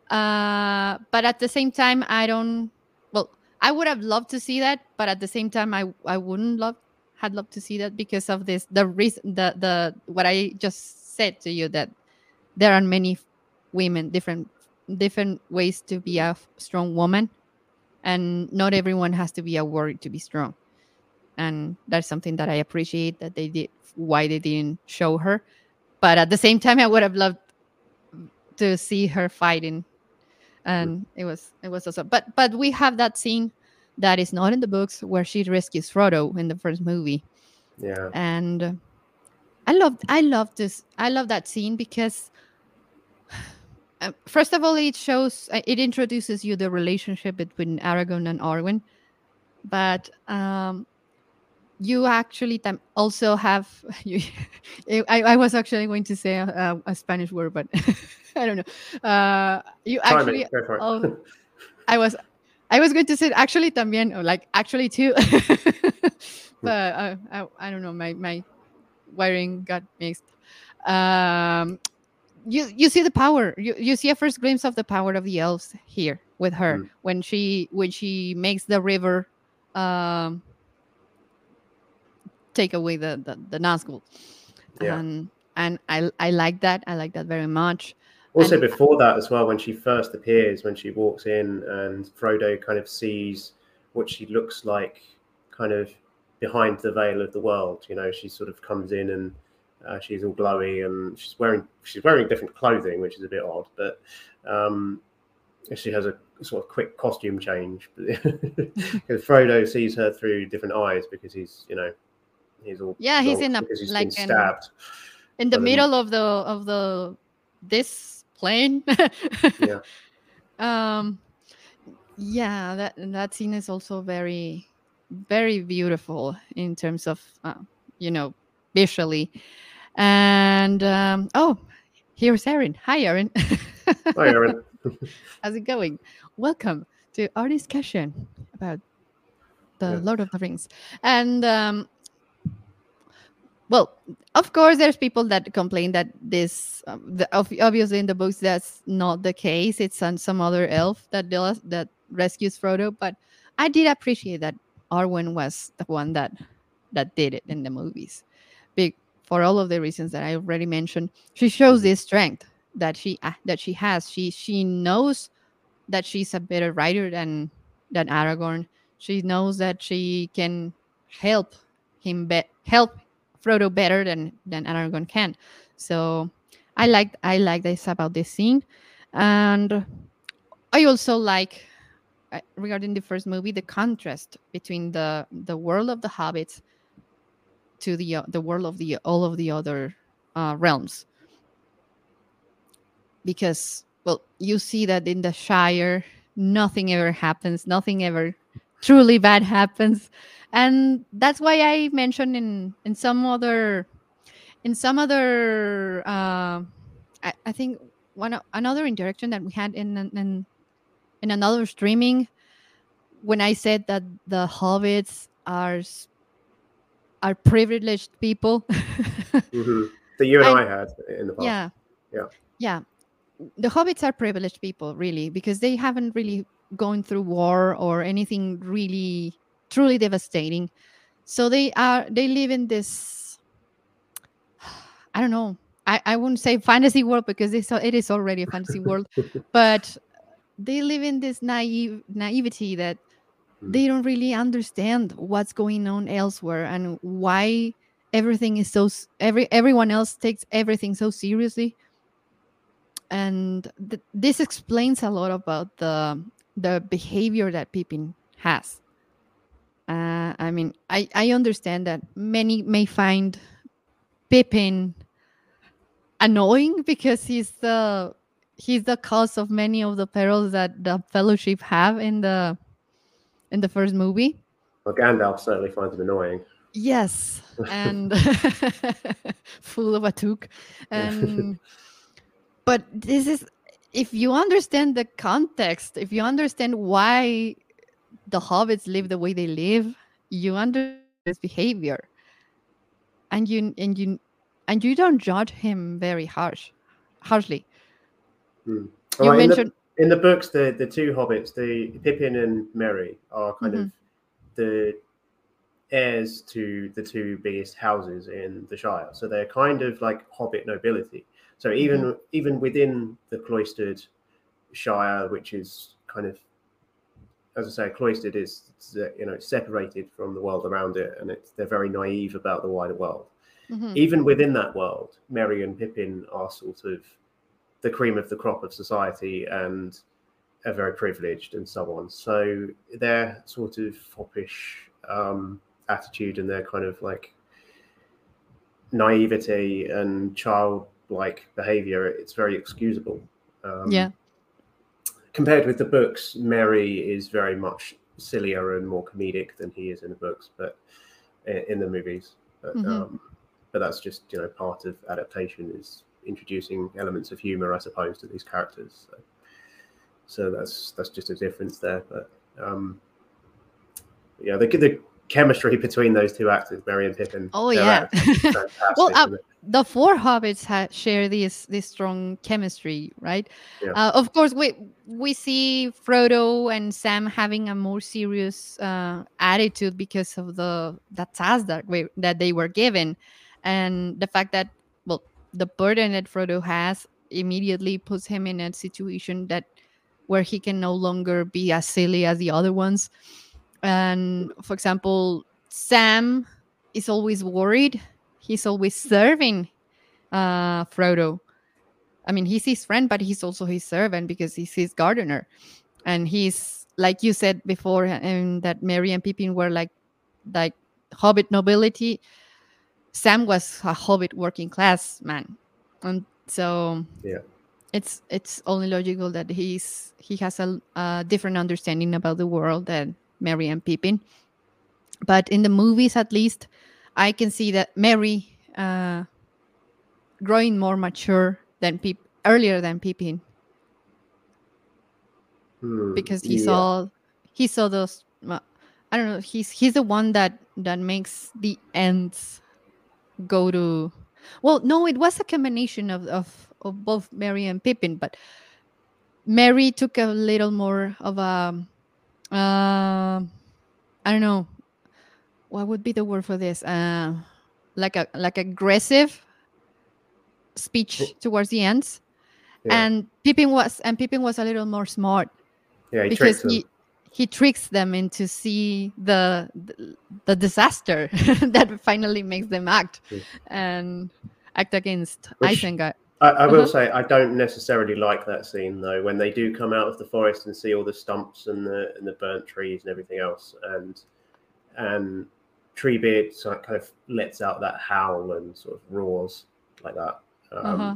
Uh, but at the same time, I don't. Well, I would have loved to see that, but at the same time, I I wouldn't love had loved to see that because of this the reason the the what I just said to you that there are many women different different ways to be a strong woman and not everyone has to be a warrior to be strong and that's something that i appreciate that they did why they didn't show her. But at the same time i would have loved to see her fighting. And it was it was awesome but but we have that scene that is not in the books where she rescues frodo in the first movie. Yeah. And i love i love this i love that scene because uh, first of all it shows uh, it introduces you the relationship between aragorn and arwen. But um you actually tam- also have you, I, I was actually going to say a, a Spanish word, but I don't know. Uh, you actually, oh, I was, I was going to say actually también, or like actually too, but uh, I, I don't know. My my wiring got mixed. Um, you you see the power. You you see a first glimpse of the power of the elves here with her mm. when she when she makes the river. Um, take away the the, the Nazgul. Yeah. And and I I like that. I like that very much. Also, and, before that as well, when she first appears, when she walks in and Frodo kind of sees what she looks like, kind of behind the veil of the world. You know, she sort of comes in and uh, she's all glowy and she's wearing she's wearing different clothing, which is a bit odd, but um, she has a sort of quick costume change. because Frodo sees her through different eyes because he's you know he's all yeah he's in a he's like stabbed in, in the middle of the of the this plane. Yeah. Um yeah that that scene is also very very beautiful in terms of uh, you know visually. And um oh here's Erin. Hi Erin. Hi Erin. How's it going? Welcome to our discussion about the yeah. Lord of the Rings. And um well of course there's people that complain that this um, the, obviously in the books that's not the case. It's on some other elf that does, that rescues frodo but i did appreciate that arwen was the one that that did it in the movies. For all of the reasons that i already mentioned she shows this strength that she uh, that she has. She she knows that she's a better writer than than aragorn. She knows that she can help him be- help Frodo better than than Aragorn can. So I like I like this about this scene, and I also like uh, regarding the first movie the contrast between the the world of the hobbits to the uh, the world of the all of the other uh, realms because well you see that in the shire nothing ever happens nothing ever truly bad happens. And that's why i mentioned in in some other in some other uh, I, I think one another interaction that we had in in in another streaming when i said that the hobbits are are privileged people. Mm-hmm. that you and I, I, had in the past. Yeah. Yeah. Yeah. The hobbits are privileged people really because they haven't really gone through war or anything really truly devastating. So they are they live in this I don't know. I, I wouldn't say fantasy world because it's, it is already a fantasy world, but they live in this naive naivety that hmm. they don't really understand what's going on elsewhere and why everything is so every everyone else takes everything so seriously and th- this explains a lot about the the behavior that Pippin has uh, I mean, I, I understand that many may find Pippin annoying because he's the he's the cause of many of the perils that the Fellowship have in the in the first movie. Well, Gandalf certainly finds him annoying. Yes, and full of a took, and but this is if you understand the context, if you understand why the hobbits live the way they live, you understand his behavior. And you and you and you don't judge him very harsh, harshly. Hmm. You Alright, in, the, mentioned, in the books, the the two hobbits, the Pippin and Merry, are kind of the heirs to the two biggest houses in the Shire. So they're kind of like hobbit nobility. So even even within the cloistered Shire, which is kind of as I say, cloistered is you know separated from the world around it, and it's they're very naive about the wider world. Mhm. Even within that world, Merry and Pippin are sort of the cream of the crop of society and are very privileged and so on. So their sort of foppish um, attitude and their kind of like naivety and childlike behavior, it's very excusable. Um, yeah, compared with the books, Merry is very much sillier and more comedic than he is in the books, but in the movies. But, Mhm. um, but that's just you know part of adaptation is introducing elements of humor, I suppose, to these characters. So, so that's that's just a difference there. But um, yeah, the the chemistry between those two actors, Merry and Pippin. Oh, yeah. Well, uh, the four hobbits ha- share this this strong chemistry, right? Yeah. Uh, of course, we we see Frodo and Sam having a more serious uh, attitude because of the the task that we, that they were given, and the fact that well, the burden that Frodo has immediately puts him in a situation that where he can no longer be as silly as the other ones. And for example, Sam is always worried he's always serving uh Frodo. I mean, he's his friend, but he's also his servant because he's his gardener. And he's like you said before, and that Merry and Pippin were like like hobbit nobility. Sam was a hobbit working class man. And so Yeah. it's it's only logical that he's he has a, a different understanding about the world than Merry and Pippin. But in the movies, at least, I can see that Merry uh, growing more mature than Pip earlier than Pippin Hmm, because he yeah. saw he saw those. I don't know. He's he's the one that that makes the Ents go to. Well, no, it was a combination of of, of both Merry and Pippin, but Merry took a little more of a. Uh, I don't know. What would be the word for this? Uh, like a like aggressive speech towards the Ents, Yeah. and Pippin was and Pippin was a little more smart yeah, he because tricks them. he he tricks them into see the the, the disaster that finally makes them act Mm. and act against Which- Isengard. I, I will Uh-huh. say I don't necessarily like that scene though. When they do come out of the forest and see all the stumps and the and the burnt trees and everything else, and and Treebeard sort of kind of lets out that howl and sort of roars like that, um, Uh-huh.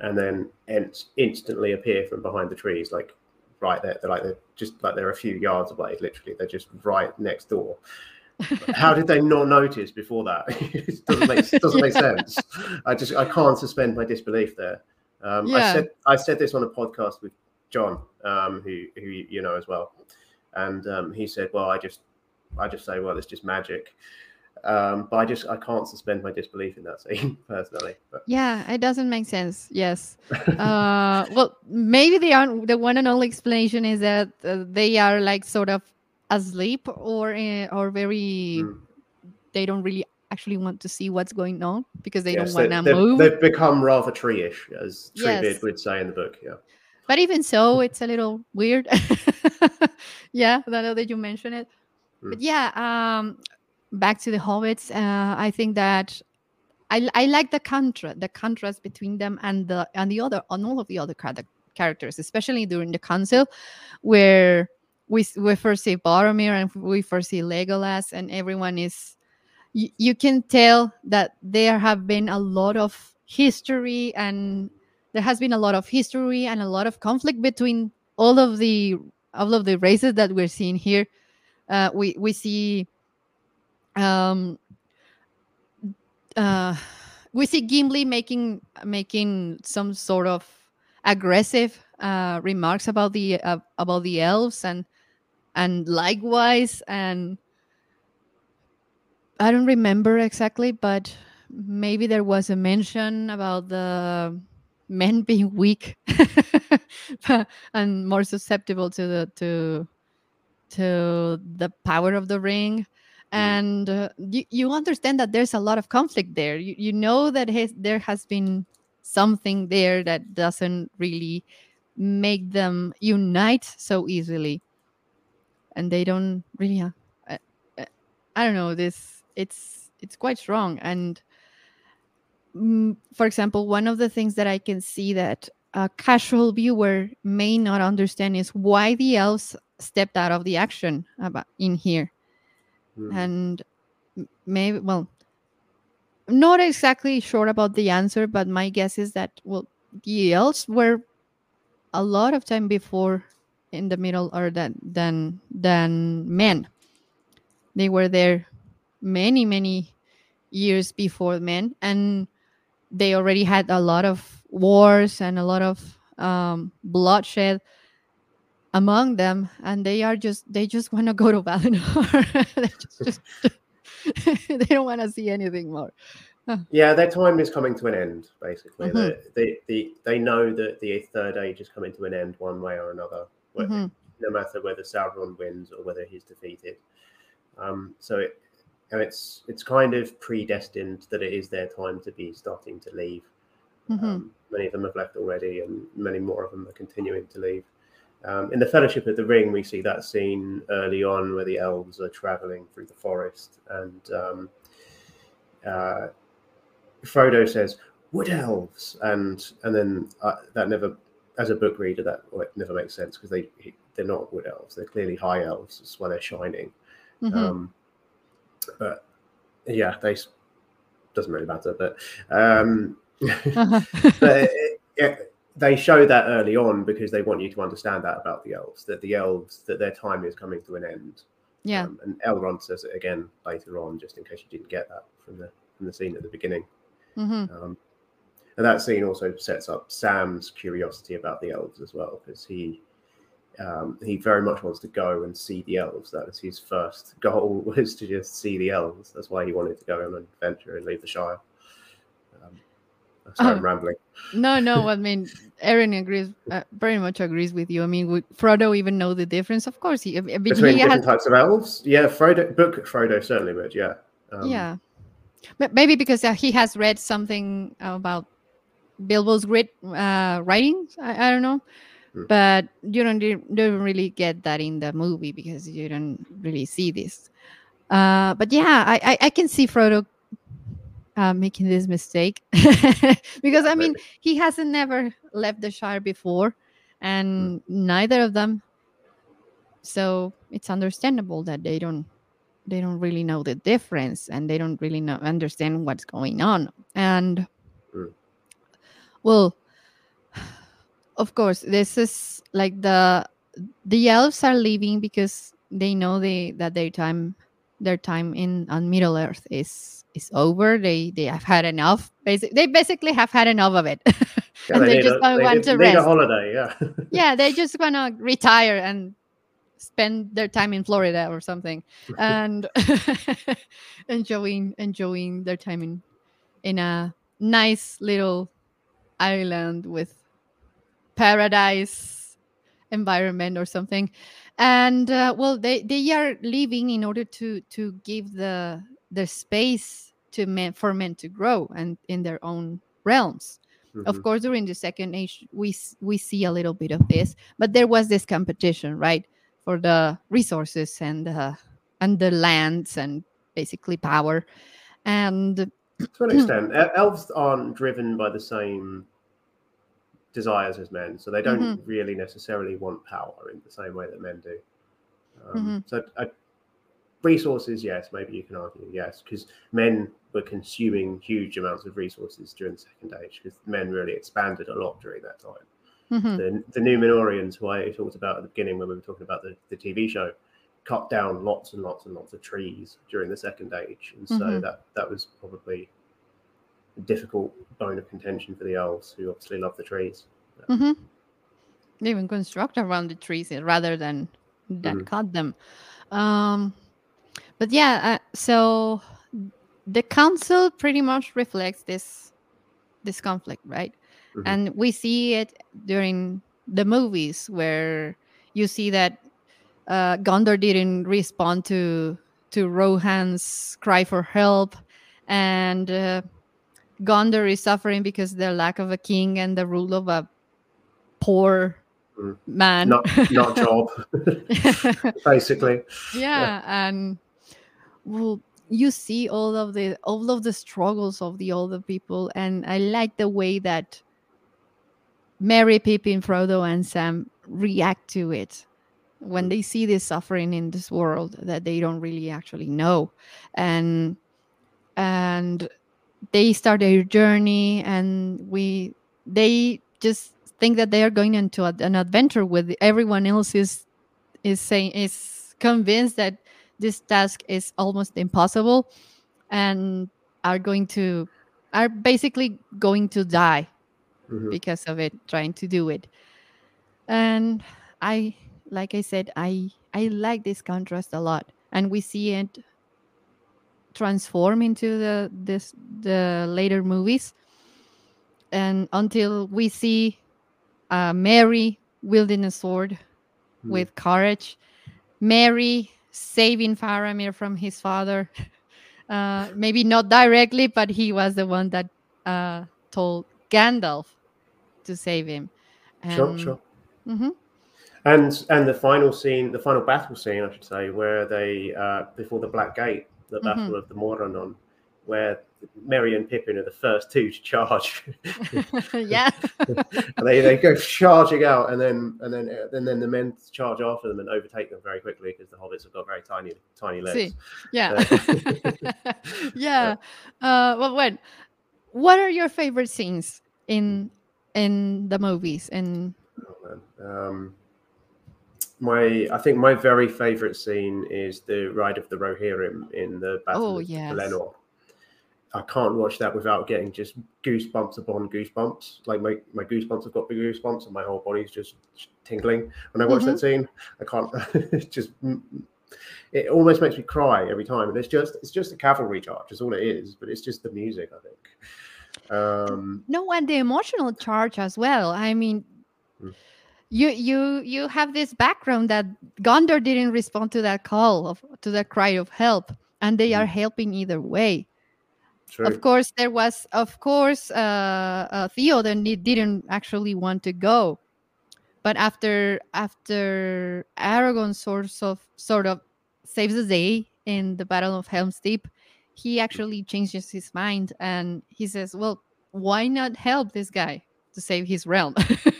and then inst- instantly appear from behind the trees, like right there. They're like they're just like they're a few yards away. Literally, they're just right next door. How did they not notice before that? it doesn't make doesn't make sense. I just I can't suspend my disbelief there. Um, I said I said this on a podcast with John, um, who who you know as well, and um, he said, "Well, I just I just say, well, it's just magic." Um, but I just I can't suspend my disbelief in that scene personally. But Yeah, it doesn't make sense. Yes. Uh, well, maybe the the one and only explanation is that uh, they are like sort of asleep or uh, or very Mm. they don't really actually want to see what's going on because they yes, don't want to move. they've become rather tree-ish, as Treebeard Yes. would say in the book. Yeah. but even so it's a little weird yeah i know that you mentioned it but Mm. yeah um back to the hobbits uh i think that i i like the contrast the contrast between them and the and the other on all of the other characters especially during the council where we we first see Boromir and we first see Legolas and everyone is you, you can tell that there have been a lot of history and there has been a lot of history and a lot of conflict between all of the all of the races that we're seeing here. Uh, we we see um, uh, we see Gimli making making some sort of aggressive uh, remarks about the uh, about the elves and and likewise and I don't remember exactly, but maybe there was a mention about the men being weak and more susceptible to the to to the power of the ring. And uh, you, you understand that there's a lot of conflict there. You, you know that there has been something there that doesn't really make them unite so easily and they don't really uh, I, I don't know this it's it's quite strong and mm, for example one of the things that i can see that a casual viewer may not understand is why the elves stepped out of the action about in here Mm. and maybe well not exactly sure about the answer but my guess is that well the elves were a lot of time before in the middle or than than than men they were there many many years before men and they already had a lot of wars and a lot of um, bloodshed among them and they are just they just want to go to Valinor they just, just they don't want to see anything more Yeah, their time is coming to an end. Basically, Mhm. they, they they they know that the third age is coming to an end one way or another, whether, Mhm. no matter whether Sauron wins or whether he's defeated. Um, so it and it's it's kind of predestined that it is their time to be starting to leave. Mhm. Um, many of them have left already, and many more of them are continuing to leave. Um, in the Fellowship of the Ring, we see that scene early on where the elves are traveling through the forest, and um, uh, Frodo says, "Wood elves," and and then uh, that never, as a book reader, that well, never makes sense because they they're not wood elves; they're clearly high elves. That's why they're shining. Mhm. Um, but yeah, they doesn't really matter. But um, Uh-huh. but it, it, they show that early on because they want you to understand that about the elves that the elves that their time is coming to an end. yeah Um, and Elrond says it again later on, just in case you didn't get that from the from the scene at the beginning. Mhm. Um, and that scene also sets up Sam's curiosity about the elves as well, because he um, he very much wants to go and see the elves. That was his first goal was to just see the elves. That's why he wanted to go on an adventure and leave the Shire. Um, sorry, I'm Oh. rambling. no no i mean Erin agrees uh, very much agrees with you i mean would frodo even know the difference of course he, I mean, Between he different has types of elves, yeah. Frodo book Frodo certainly would, yeah. Um, yeah but maybe because uh, he has read something about bilbo's grit uh writings I, I don't know. Hmm. but you don't, don't really get that in the movie because you don't really see this. Uh but yeah i i, I can see frodo uh, making this mistake. Because i mean he hasn't never left the shire before and neither of them. So it's understandable that they don't they don't really know the difference and they don't really know understand what's going on. And Mm. Well of course this is like the the elves are leaving because they know they that their time their time in on middle earth is is over. They they have had enough. Basic they basically have had enough of it. Yeah, and they they just a- want they want to need a holiday, yeah. yeah they just want to retire and spend their time in florida or something. And enjoying enjoying their time in in a nice little island with paradise environment or something. And uh, well they they are leaving in order to to give the the space to men for men to grow and in their own realms. Of Mhm. course during the second age we we see a little bit of this but there was this competition right for the resources and the and the lands and basically power. And to an extent, elves aren't driven by the same desires as men, so they don't Mm-hmm. really necessarily want power in the same way that men do. Um, Mm-hmm. So, uh, resources, yes, maybe you can argue, yes, because men were consuming huge amounts of resources during the Second Age, because men really expanded a lot during that time. Mhm, The, the Numenoreans, who I talked about at the beginning when we were talking about the, the TV show, cut down lots and lots and lots of trees during the Second Age, and so Mhm. that that was probably a difficult bone of contention for the elves, who obviously love the trees. mhm. they even construct around the trees rather than than Mhm. cut them um but yeah uh, so the council pretty much reflects this this conflict, right? Mhm. And we see it during the movies where you see that uh, Gondor didn't respond to to Rohan's cry for help, and uh, Gondor is suffering because the lack of a king and the rule of a poor Mm. man. Not not job, basically. yeah and well you see all of the all of the struggles of the older people and i like the way that Merry pippin frodo and sam react to it when they see this suffering in this world that they don't really actually know and and they start their journey and we they just think that they are going into a- an adventure with everyone else is is saying is convinced that this task is almost impossible and are going to are basically going to die Mhm. because of it trying to do it and i like i said i i like this contrast a lot and we see it transform into the this the later movies and until we see uh, Merry wielding a sword Mhm. with courage Merry saving faramir from his father uh, maybe not directly but he was the one that uh, told gandalf to save him Sure, And- sure. Mhm. And and the final scene, the final battle scene, I should say, where they uh, before the Black Gate, the Mm-hmm. Battle of the Morannon, where Merry and Pippin are the first two to charge, yeah and they, they go charging out, and then and then and then the men charge after them and overtake them very quickly because the hobbits have got very tiny tiny legs. See. yeah yeah uh well when what are your favorite scenes in in the movies and Oh, man. Um, my, I think my very favorite scene is the ride of the Rohirrim in the Battle Oh, of yes. Pelennor. I can't watch that without getting just goosebumps upon goosebumps. Like my, my goosebumps have got big goosebumps, and my whole body's just tingling when I watch Mm-hmm. that scene. I can't. It's just it almost makes me cry every time, and it's just it's just a cavalry charge. Is all it is, but it's just the music. I think. Um, no and the emotional charge as well i mean Mm. You you you have this background that gondor didn't respond to that call of to that cry of help and they are Mm. helping either way true. of course there was of course uh, uh theoden didn't actually want to go but after after Aragorn sort of sort of saves the day in the battle of helm's deep he actually changes his mind and he says well why not help this guy to save his realm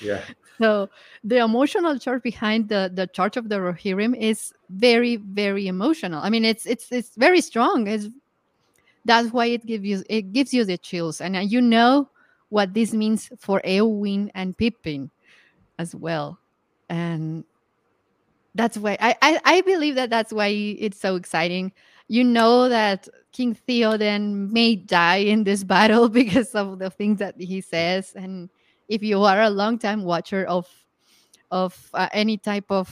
yeah. so the emotional charge behind the the charge of the rohirrim is very very emotional. I mean it's it's it's very strong. It's that's why it gives you it gives you the chills. And uh, you know what this means for Eowyn and Pippin as well. And that's why I, I I believe that that's why it's so exciting. You know that King Theoden may die in this battle because of the things that he says. And if you are a long time watcher of of uh, any type of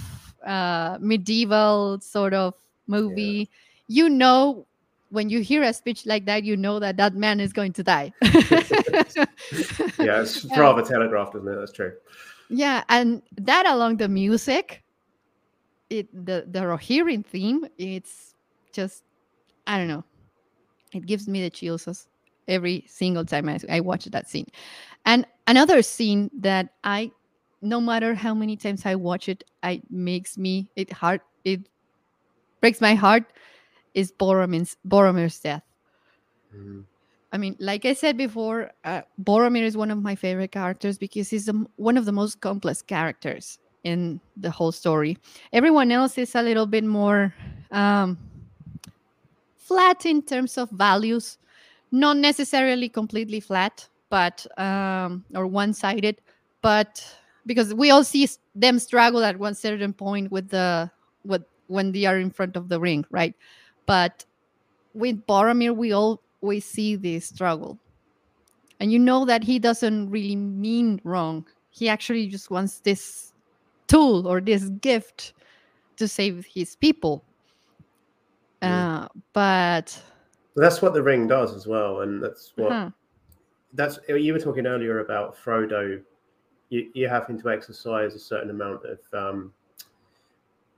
uh, medieval sort of movie you know when you hear a speech like that you know that that man is going to die Yeah, it's Yeah. rather telegraphed, isn't it? That's true. yeah and that along the music it the the rohirrim theme it's just i don't know it gives me the chills every single time I, I watch that scene and another scene that i no matter how many times i watch it it makes me it heart it breaks my heart is boromir's boromir's death Mhm. I mean, like I said before, uh, Boromir is one of my favorite characters because he's the, one of the most complex characters in the whole story. Everyone else is a little bit more um, flat in terms of values, not necessarily completely flat, but um, or one-sided, but because we all see them struggle at one certain point with the with when they are in front of the ring, right? But with Boromir, we all we see this struggle. And you know that he doesn't really mean wrong. He actually just wants this tool or this gift to save his people. Mm. Uh, but That's what the ring does as well, and that's what Uh-huh. that's you were talking earlier about Frodo. You, you're having to exercise a certain amount of um,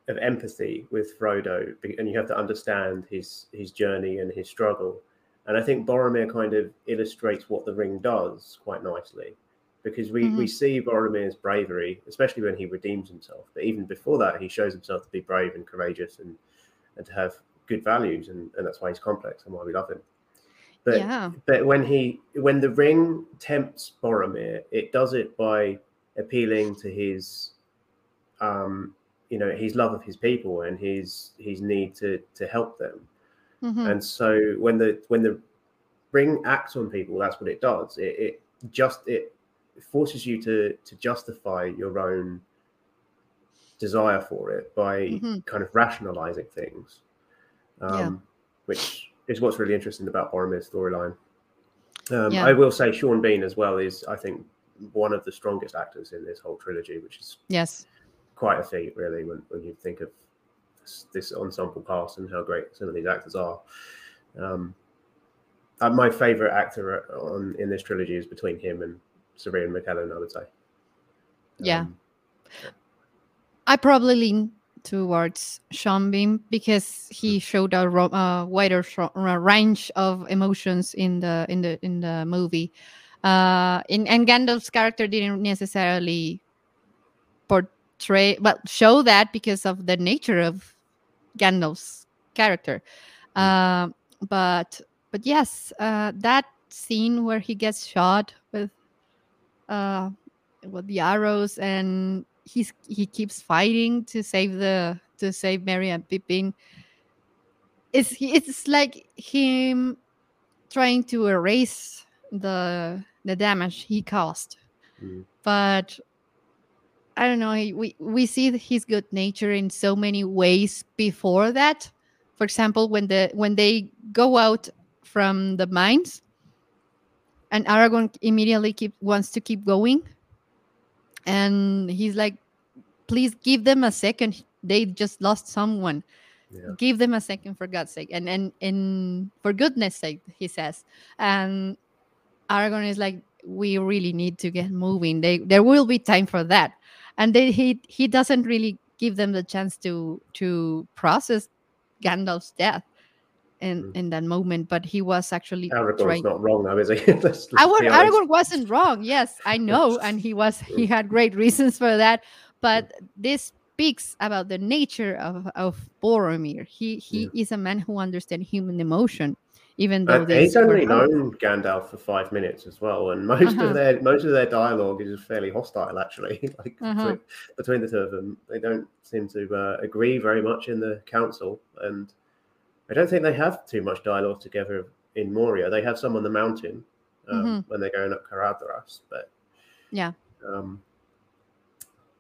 of empathy with Frodo, and you have to understand his his journey and his struggle. And I think Boromir kind of illustrates what the ring does quite nicely, because we we see Boromir's bravery, especially when he redeems himself. But even before that, he shows himself to be brave and courageous, and and to have good values, and, and that's why he's complex and why we love him. But yeah. but when he when the ring tempts Boromir, it does it by appealing to his um you know his love of his people and his his need to to help them. Mhm. And so when the when the ring acts on people, that's what it does. It, it just it forces you to to justify your own desire for it by Mhm. kind of rationalizing things, um, Yeah. which is what's really interesting about Boromir's storyline. Um, Yeah. I will say Sean Bean as well is I think one of the strongest actors in this whole trilogy, which is Yes. quite a feat really when, when you think of this, this ensemble cast and how great some of these actors are. Um, uh, my favorite actor on in this trilogy is between him and Ian McKellen, I would say. Yeah. Um, I probably lean towards Sean Bean because he showed a ro- uh, wider uh, range of emotions in the in the in the movie. Uh, in, and Gandalf's character didn't necessarily portray, but show that because of the nature of Gandalf's character. Um, but but yes, uh, that scene where he gets shot with uh, with the arrows and he's he keeps fighting to save the to save Merry and Pippin. It's it's like him trying to erase the the damage he caused. Mm. But I don't know. We we see his good nature in so many ways before that. For example, when the when they go out from the mines, and Aragorn immediately keep wants to keep going, and he's like, "Please give them a second. They just lost someone. yeah. Give them a second for God's sake, and and and for goodness sake," he says. And Aragorn is like, "We really need to get moving. They there will be time for that." And then he he doesn't really give them the chance to to process Gandalf's death in in that moment, but he was actually Aragorn's trying. not wrong though, is he? Let's- let's be Aragorn, wasn't wrong. Yes, I know, and he was he had great reasons for that. But this speaks about the nature of of Boromir. He he is a man who understands human emotion, even though Uh, he's only known Gandalf for five minutes as well, and most Uh-huh. of their most of their dialogue is fairly hostile. Actually, like Uh-huh. between, between the two of them, they don't seem to uh, agree very much in the council, and I don't think they have too much dialogue together in Moria. They have some on the mountain um, when they're going up Caradhras, but Yeah. um,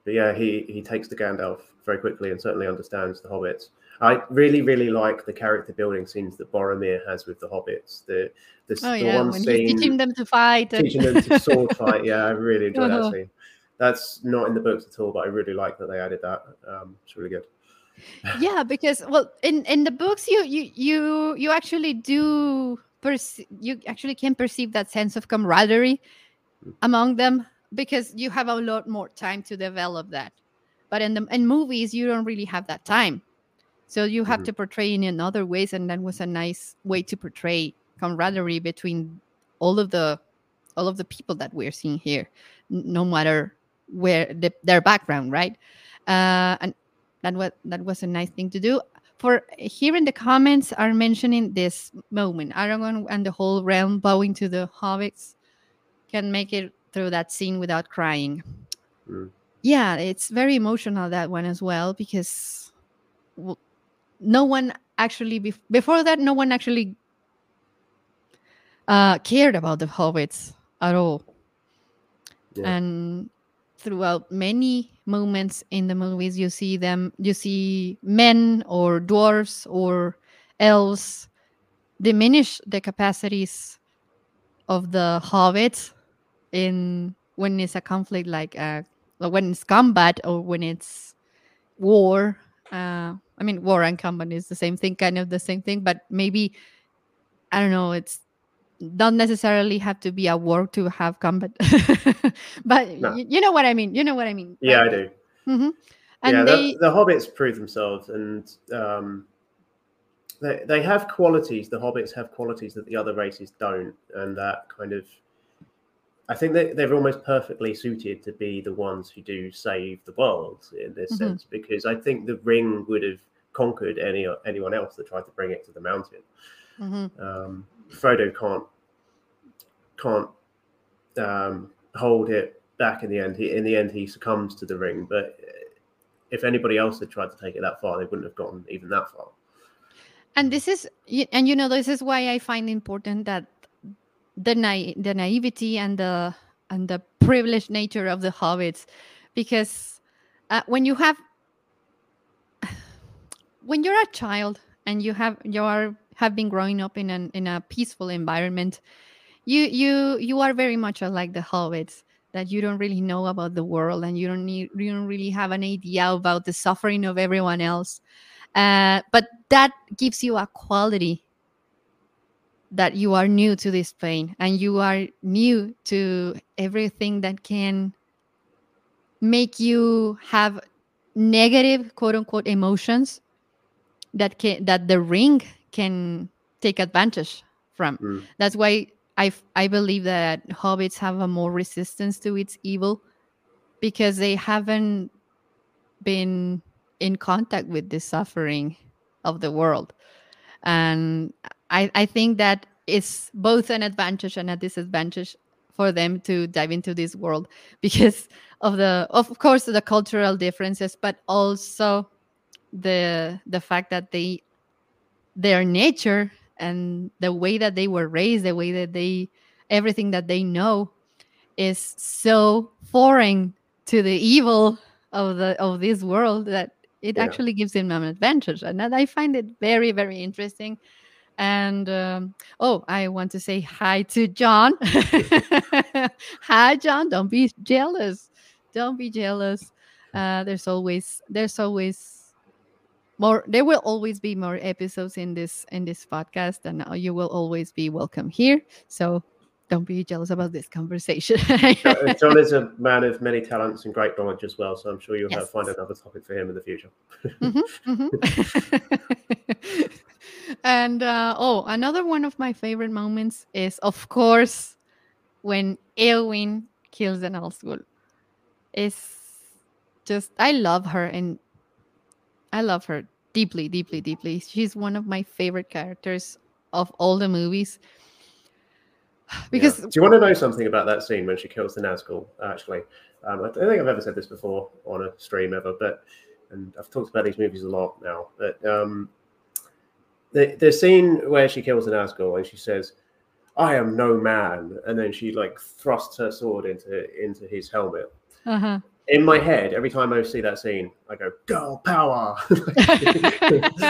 but yeah, he he takes the Gandalf very quickly and certainly understands the hobbits. I really, really like the character building scenes that Boromir has with the hobbits. The the, Oh the yeah, one when scene he's teaching them to fight. and- teaching them to sword fight. Yeah, I really enjoy Uh-huh. that scene. That's not in the books at all, but I really like that they added that. Um, it's really good. Yeah because well in in the books you you you you actually do perce- you actually can perceive that sense of camaraderie among them because you have a lot more time to develop that. But in the in movies you don't really have that time. So you have Mhm. to portray it in other ways and that was a nice way to portray camaraderie between all of the all of the people that we're seeing here no matter where the, their background right? Uh, and that was that was a nice thing to do for here in the comments are mentioning this moment aragorn and the whole realm bowing to the hobbits can make it through that scene without crying Mm. yeah it's very emotional that one as well because no one actually bef- before that no one actually uh cared about the hobbits at all Yeah. and throughout many moments in the movies you see them you see men or dwarves or elves diminish the capacities of the hobbits in when it's a conflict like uh when it's combat or when it's war uh i mean war and combat is the same thing kind of the same thing but maybe I don't know. It's don't necessarily have to be a work to have combat, but No. y- you know what I mean. You know what I mean. Yeah, I do. Mhm. And yeah, they, the, the hobbits prove themselves, and um, they they have qualities. The hobbits have qualities that the other races don't, and that kind of. I think that they're almost perfectly suited to be the ones who do save the world in this Mhm. sense, because I think the ring would have conquered any anyone else that tried to bring it to the mountain. Mhm. Um, Frodo can't can't um, hold it back in the end. He, in the end, he succumbs to the ring. But if anybody else had tried to take it that far, they wouldn't have gotten even that far. and this is and you know this is why i find important that the na- the naivety and the and the privileged nature of the hobbits because uh, when you have when you're a child and you have you are have been growing up in an in a peaceful environment you you you are very much like the hobbits that you don't really know about the world and you don't need you don't really have an idea about the suffering of everyone else. Uh, but that gives you a quality that you are new to this pain and you are new to everything that can make you have negative quote unquote emotions that can that the ring can take advantage from Mm. that's why I I believe that hobbits have a more resistance to its evil because they haven't been in contact with the suffering of the world and I, I think that it's both an advantage and a disadvantage for them to dive into this world because of the of course the cultural differences but also the the fact that they their nature and the way that they were raised the way that they everything that they know is so foreign to the evil of the of this world that it Yeah. actually gives them an advantage. And that i find it very very interesting. And um, oh i want to say hi to john. Hi john. Don't be jealous. Don't be jealous. Uh, there's always there's always more there will always be more episodes in this in this podcast and you will always be welcome here so don't be jealous about this conversation John is a man of many talents and great knowledge as well, so I'm sure you'll have, Yes. find another topic for him in the future. Mhm, mhm. and uh, oh, another one of my favorite moments is, of course, when Eowyn kills the Nazgul. It's just I love her and I love her deeply, deeply, deeply. She's one of my favorite characters of all the movies. Because Yeah. do you want to know something about that scene when she kills the Nazgul? Actually, um, I don't think I've ever said this before on a stream ever, but and I've talked about these movies a lot now. But um, the the scene where she kills the Nazgul and she says, "I am no man," and then she like thrusts her sword into into his helmet. uh-huh. In my head, every time I see that scene, I go, "Girl power!"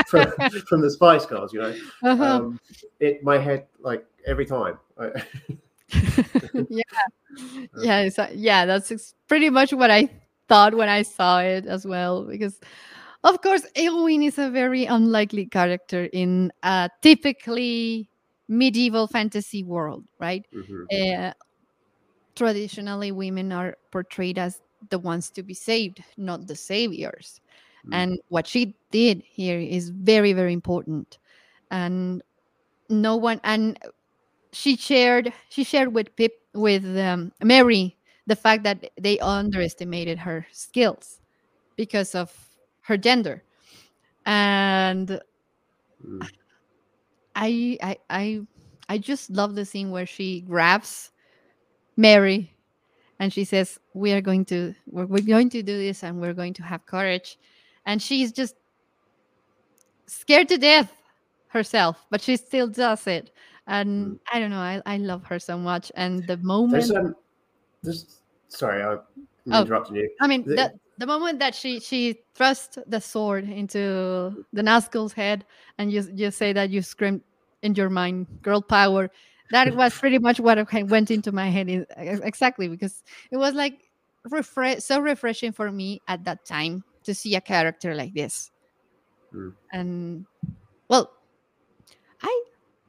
from, from the Spice Girls, you know. uh-huh. Um, it my head like every time. I, yeah yeah it's, uh, yeah that's pretty much what i thought when i saw it as well because of course Eowyn is a very unlikely character in a typically medieval fantasy world right Mhm. uh, traditionally women are portrayed as the ones to be saved not the saviors Mm. and what she did here is very very important and no one and she shared she shared with pip with um, Merry the fact that they underestimated her skills because of her gender and Mm. I I I I just love the scene where she grabs Merry and she says, "We are going to we're, we're going to do this and we're going to have courage," and she's just scared to death herself, but she still does it. And Mm. I don't know, I, I love her so much. And the moment, There's um, there's sorry, I'm Oh. interrupting you. I mean, the- the, the moment that she she thrust the sword into the Nazgul's head, and you you say that you screamed in your mind, "Girl power," that was pretty much what went into my head exactly because it was like refresh so refreshing for me at that time to see a character like this, Mm. and well, I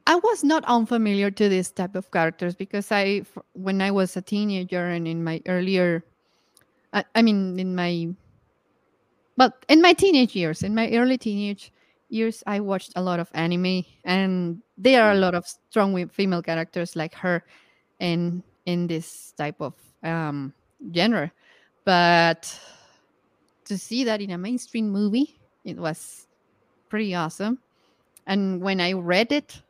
I was not unfamiliar to this type of characters because i when I was a teenager and in my earlier, I, I mean, in my, but in my teenage years, in my early teenage years, I watched a lot of anime, and there are a lot of strong female characters like her, in in this type of um, genre. But to see that in a mainstream movie, it was pretty awesome. And when I read it,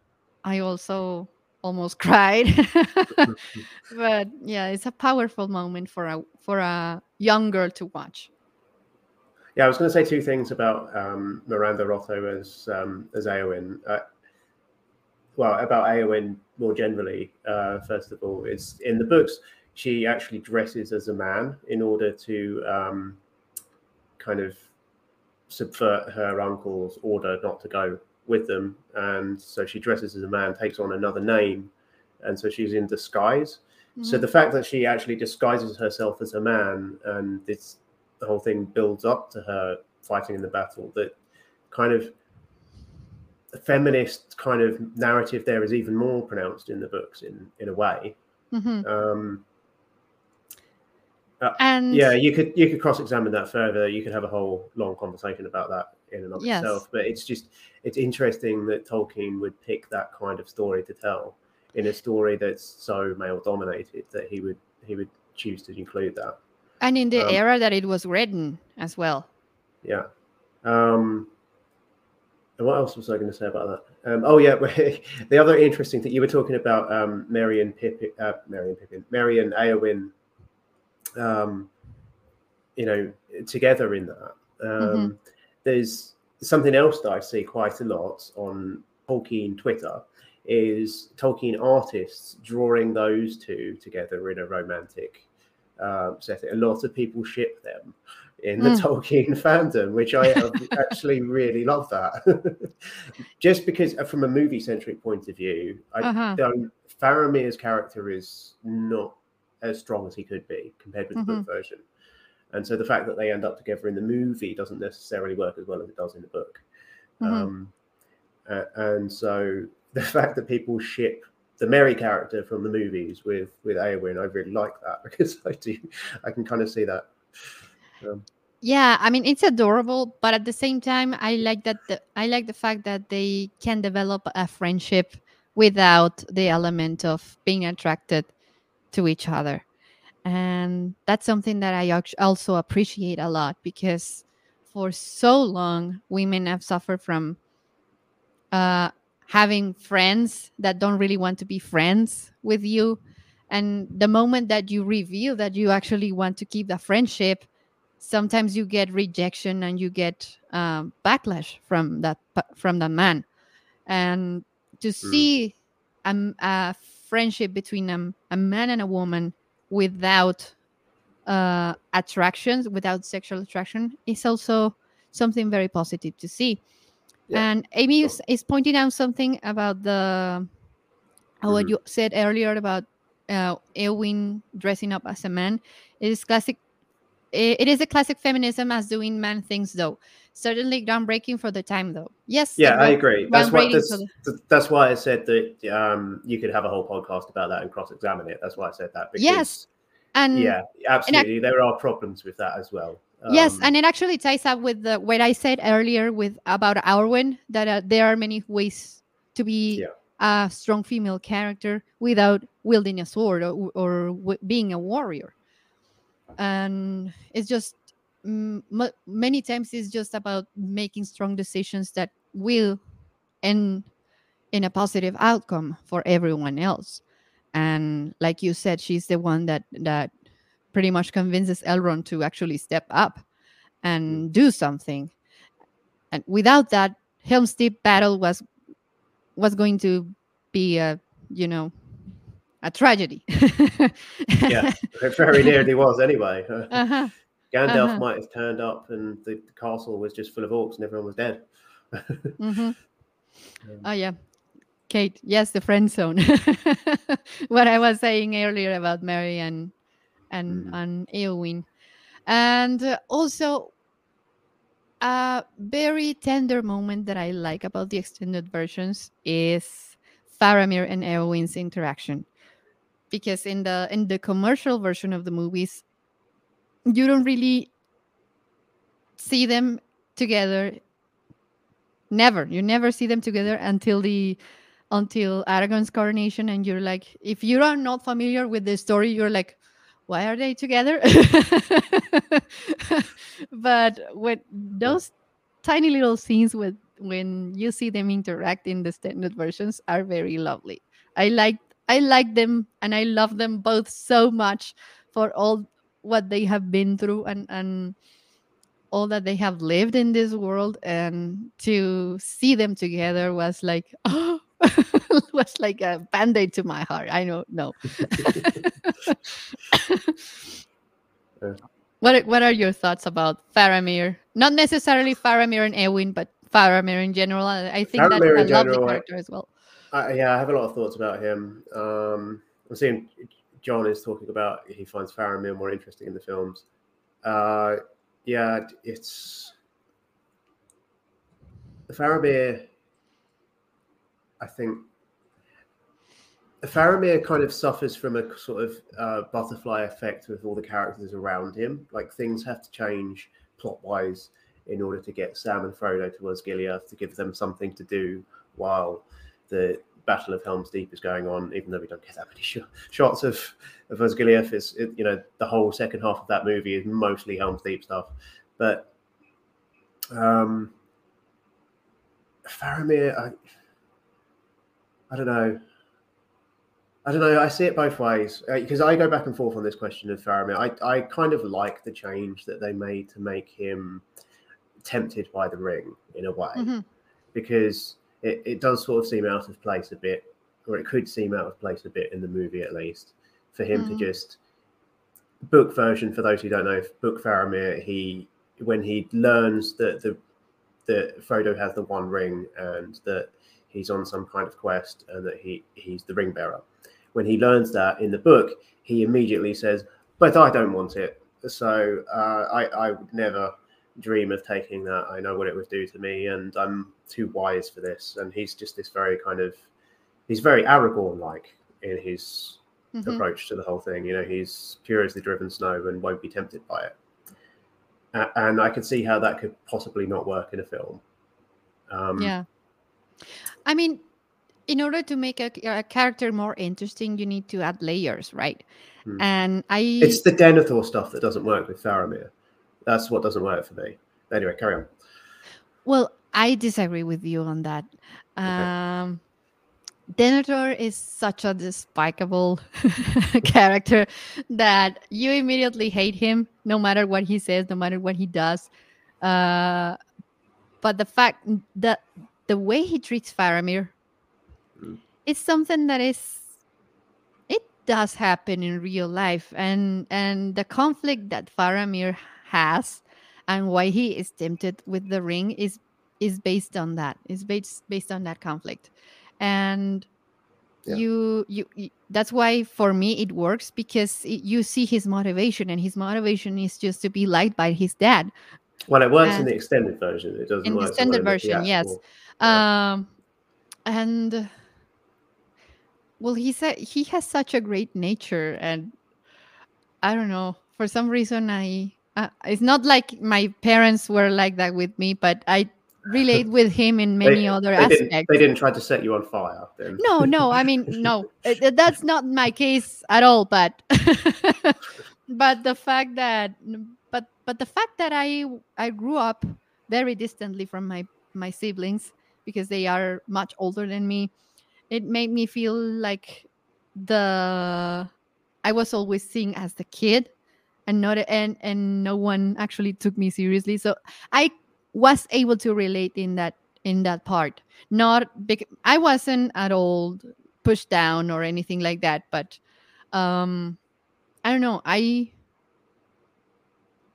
I also almost cried. but yeah, it's a powerful moment for a for a young girl to watch. Yeah, I was going to say two things about um, Miranda Otto as um, as Eowyn. Uh, well, about Eowyn more generally. Uh, first of all, is in the books she actually dresses as a man in order to um, kind of subvert her uncle's order not to go with them, and so she dresses as a man, takes on another name, and so she's in disguise. So Mhm. the fact that she actually disguises herself as a man and this the whole thing builds up to her fighting in the battle that kind of feminist kind of narrative there is even more pronounced in the books in in a way Mhm. um And yeah you could you could cross-examine that further you could have a whole long conversation about that in and of Yes. itself but it's just it's interesting that tolkien would pick that kind of story to tell in a story that's so male dominated that he would he would choose to include that and in the um, era that it was written as well. Yeah. Um, and what else was I going to say about that? Um, oh yeah, the other interesting thing you were talking about um, Merry and Pippin, uh, Merry and Pippin, Merry and Eowyn, um, you know, together in that. Um, There's something else that I see quite a lot on Tolkien Twitter is Tolkien artists drawing those two together in a romantic um, setting. A lot of people ship them in the Mm. Tolkien fandom, which I actually really love that. Just because, uh, from a movie centric point of view, I Uh-huh. don't. Faramir's character is not as strong as he could be compared with the book version. And so the fact that they end up together in the movie doesn't necessarily work as well as it does in the book. Mhm. Um, uh, and so the fact that people ship the Merry character from the movies with with Eowyn, I really like that because I do, I can kind of see that. Um, Yeah, I mean it's adorable, but at the same time, I like that. The, I like the fact that they can develop a friendship without the element of being attracted to each other, and that's something that I also appreciate a lot because for so long women have suffered from uh, having friends that don't really want to be friends with you, and the moment that you reveal that you actually want to keep the friendship sometimes you get rejection and you get um, backlash from that from the man. And to see um, a friendship between um, a man and a woman without uh, attractions without sexual attraction is also something very positive to see Yeah, and amy sure. is, pointing out something about the uh, what you said earlier about uh, Eowyn dressing up as a man it is classic it is a classic feminism as doing man things though certainly groundbreaking for the time though yes yeah, I agree. That's why groundbreaking that's, the- th- that's why I said that um, you could have a whole podcast about that and cross-examine it. That's why I said that. Because, Yes, and yeah, absolutely. there are problems with that as well. Yes Um, and it actually ties up with the what i said earlier with about arwen that uh, there are many ways to be Yeah. a strong female character without wielding a sword or, or w- being a warrior and it's just mm, m- many times it's just about making strong decisions that will end in a positive outcome for everyone else and like you said she's the one that that pretty much convinces elrond to actually step up and do something and without that helm's deep battle was was going to be a you know a tragedy yeah, very nearly was anyway. uh-huh. Gandalf Uh-huh. might have turned up and the, the castle was just full of orcs and everyone was dead. hmm Oh yeah, Kate. Yes, the friend zone. what I was saying earlier about Merry and and Mhm. and Eowyn, and uh, also a very tender moment that I like about the extended versions is Faramir and Eowyn's interaction, because in the in the commercial version of the movies, you don't really see them together. Never, you never see them together until the until Aragorn's coronation, and you're like, if you are not familiar with the story, you're like, why are they together? but when those tiny little scenes with when you see them interact in the standard versions are very lovely. I like I like them and I love them both so much for all what they have been through and and all that they have lived in this world and to see them together was like oh was like a band-aid to my heart. I don't know. Yeah. What what are your thoughts about Faramir? Not necessarily Faramir and Eowyn, but Faramir in general. I think that's Faramir a in lovely general, character as well. I, yeah, I have a lot of thoughts about him. Um, I'm seeing John is talking about he finds Faramir more interesting in the films. Uh, yeah, it's Faramir. I think Faramir kind of suffers from a sort of uh, butterfly effect with all the characters around him. Like things have to change plot wise in order to get Sam and Frodo to Osgiliath to give them something to do while the Battle of Helm's Deep is going on. Even though we don't get that many sh- shots of of Osgiliath, is it, you know the whole second half of that movie is mostly Helm's Deep stuff. But um, Faramir, I, I don't know. I don't know. I see it both ways because I go back and forth on this question of Faramir. I, I kind of like the change that they made to make him tempted by the ring in a way Mhm. because it, it does sort of seem out of place a bit, or it could seem out of place a bit in the movie at least, for him Mhm. to just book version. For those who don't know, book Faramir, he when he learns that the that Frodo has the One Ring and that he's on some kind of quest and that he he's the ring bearer. When he learns that in the book, he immediately says, "But I don't want it." So uh, I I would never dream of taking that. I know what it would do to me, and I'm too wise for this. And he's just this very kind of he's very Aragorn like in his Mhm. approach to the whole thing. You know, he's pure as the driven snow and won't be tempted by it. A- And I could see how that could possibly not work in a film. Um, Yeah. I mean, in order to make a, a character more interesting, you need to add layers, right? Hmm. And I It's the Denethor stuff that doesn't work with Faramir. That's what doesn't work for me. Anyway, carry on. Well, I disagree with you on that. Um, Denethor is such a despicable character that you immediately hate him, no matter what he says, no matter what he does. Uh, but the fact that the way he treats Faramir Is something that is it does happen in real life, and and the conflict that Faramir has and why he is tempted with the ring is is based on that is based based on that conflict and Yeah. you, you you that's why for me it works because it, you see his motivation and his motivation is just to be liked by his dad Well, it works in the extended version. It doesn't In the work so extended well in version, yes. Yeah. um and well he said he has such a great nature and i don't know for some reason i uh, it's not like my parents were like that with me but i relate with him in many They- other they didn't, aspects they didn't try to set you on fire. Then. no no i mean no that's not my case at all but but the fact that but but the fact that i i grew up very distantly from my my siblings because they are much older than me it made me feel like the i was always seen as the kid and not and and no one actually took me seriously. So i was able to relate in that in that part. Not big i wasn't at all pushed down or anything like that but um i don't know. I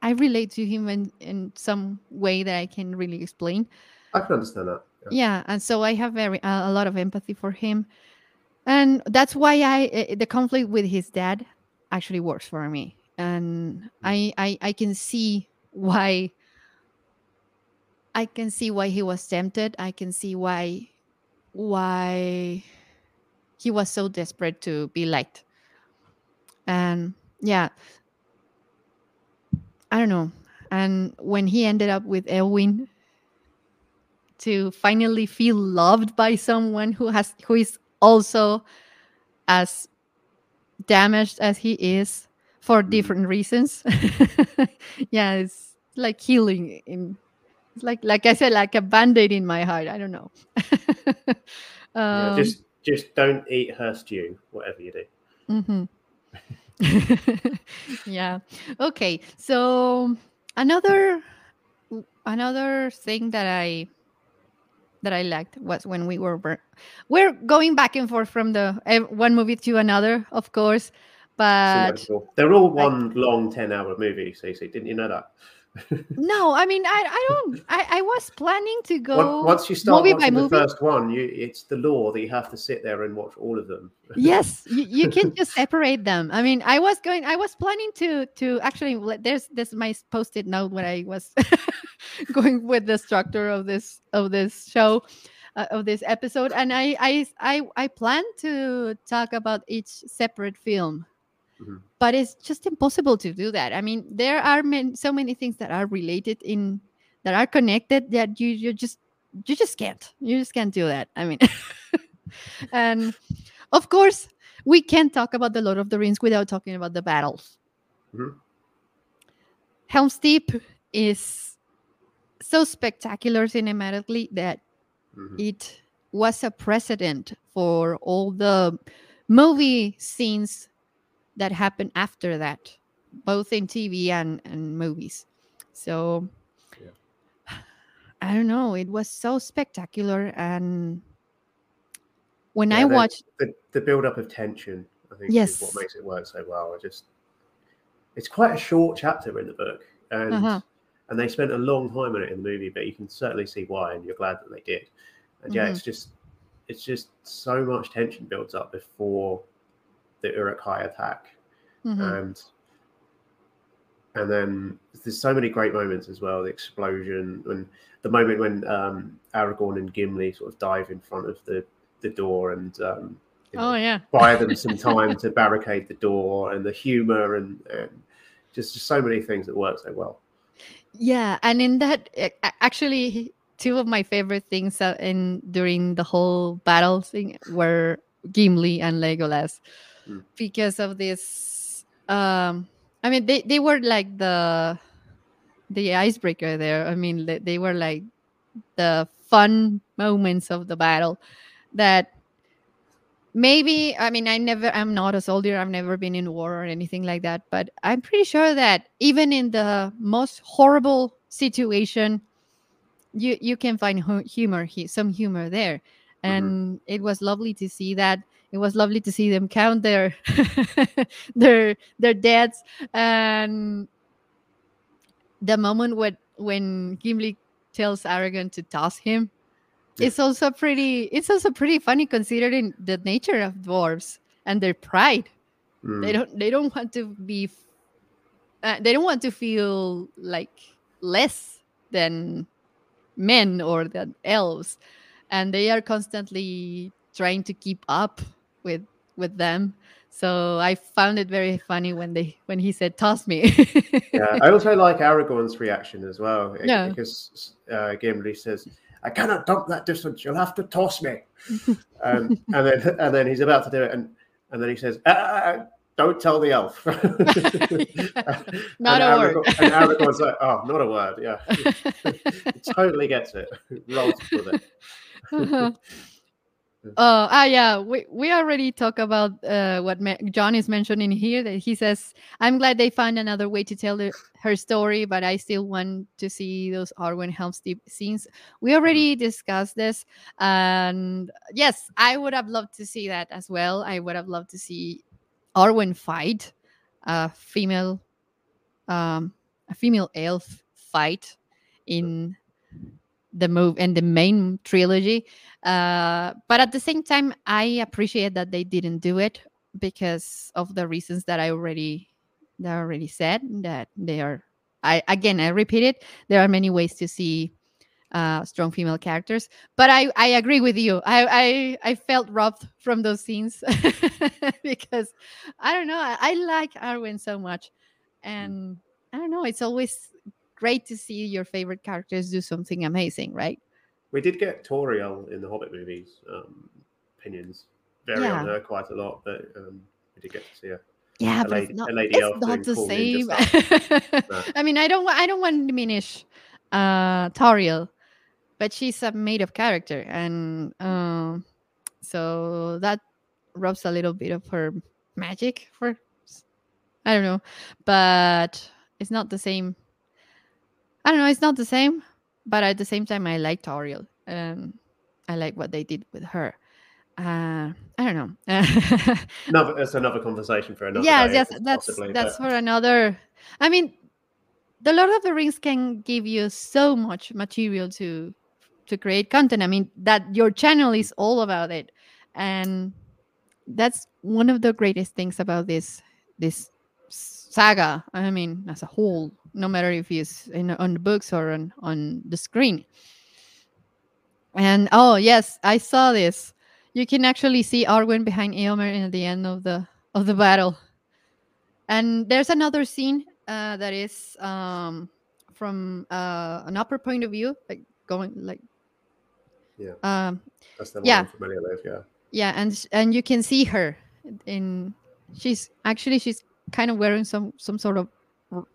i relate to him in in some way that i can really explain. I can understand that. Yeah. and so i have very a a lot of empathy for him. And that's why i eh, the conflict with his dad actually works for me. And i i, I can see why i can see why he was tempted. I can see why why he was so desperate to be liked. And yeah. I don't know. And when he ended up with Eowyn to finally feel loved by someone who has who is also as damaged as he is for Mm. different reasons yeah it's like healing in it's like like i said like a band-aid in my heart i don't know yeah, um, just just don't eat her stew, whatever you do. mhm. yeah okay so another another thing that i that i liked was when we were we're going back and forth from the eh, one movie to another of course but. They're all like- one long ten-hour movie. Cece, didn't you know that? no i mean i, I don't I, I was planning to go Once- you start movie by watching the movie. first one, you it's the law that you have to sit there and watch all of them. yes you, you can just separate them i mean i was going i was planning to to actually there's this my post-it note when i was going with the structure of this of this show uh, of this episode and I, I i i plan to talk about each separate film Mhm. But it's just impossible to do that i mean there are man, so many things that are related in that are connected that you you just you just can't you just can't do that i mean and of course we can't talk about the lord of the rings without talking about the battles Mhm. helm's deep is so spectacular cinematically that Mhm. it was a precedent for all the movie scenes that happened after that both in tv and, and movies so Yeah. i don't know it was so spectacular and when Yeah, i watched the, the build up of tension, I think, is Yes. what makes it work so well. I just it's quite a short chapter in the book, and Uh-huh. and they spent a long time on it in the movie, but you can certainly see why, and you're glad that they did. And yeah, Mhm. it's just it's just so much tension builds up before the Uruk-hai attack, Mhm. and and then there's so many great moments as well. The explosion and the moment when um, Aragorn and Gimli sort of dive in front of the the door and um, you know, oh yeah buy them some time to barricade the door and the humor and, and just, just so many things that work so well. Yeah, and in that, actually, two of my favorite things uh, in during the whole battle thing were Gimli and Legolas, Mm. because of this. Um, I mean, they they were like the the icebreaker there. I mean, they, they were like the fun moments of the battle that maybe i mean i never i'm not a soldier i've never been in war or anything like that but i'm pretty sure that even in the most horrible situation you you can find humor some humor there and it was lovely to see that it was lovely to see them count their their their deaths and the moment when when Gimli tells Aragorn to toss him Yeah. it's also pretty it's also pretty funny considering the nature of dwarves and their pride Mm. they don't they don't want to be uh, they don't want to feel like less than men or than elves and they are constantly trying to keep up with with them so i found it very funny when they when he said toss me yeah, I also like Aragorn's reaction as well eh, Yeah. because uh, Gimli says, "I cannot dump that distance. You'll have to toss me." um, and then and then he's about to do it, and and then he says, "Ah, "Don't tell the elf." Not and a word. And Aragorn's like, "Oh, not a word." Yeah, totally gets it. Rolls with it. Oh, ah, yeah. We we already talked about uh, what Ma- John is mentioning here. That he says, "I'm glad they found another way to tell the, her story, but I still want to see those Arwen Helm's scenes." We already discussed this, and yes, I would have loved to see that as well. I would have loved to see Arwen fight a female, um, a female elf fight in the move and the main trilogy uh, but at the same time i appreciate that they didn't do it because of the reasons that i already that I already said that they are i again i repeat it there are many ways to see uh, strong female characters. But I, I agree with you. I, I, I felt robbed from those scenes because I don't know. I, I like Arwen so much, and I don't know. It's always great to see your favorite characters do something amazing, right? We did get Tauriel in the Hobbit movies. Um, opinions vary Yeah. on her quite a lot, but um, we did get to see her. Yeah, A but lady- it's not, it's not the same. No. I mean, I don't want I don't want to diminish uh Tauriel, but she's a made up character, and um, so that robs a little bit of her magic for I don't know, but it's not the same. I don't know. It's not the same, but at the same time, I like Tauriel. Um, I like what they did with her. Uh, I don't know. Another, that's another conversation for another yes day, yes possibly, that's that's but- for another i mean the lord of the rings can give you so much material to to create content i mean that your channel is all about it and that's one of the greatest things about this this saga i mean as a whole no matter if it's in on the books or on on the screen and oh yes i saw this you can actually see arwen behind eomer at the end of the of the battle and there's another scene uh, that is um, from uh, an upper point of view like going like Yeah. um, That's the yeah. Familiar. Yeah. yeah and and you can see her in she's actually she's kind of wearing some some sort of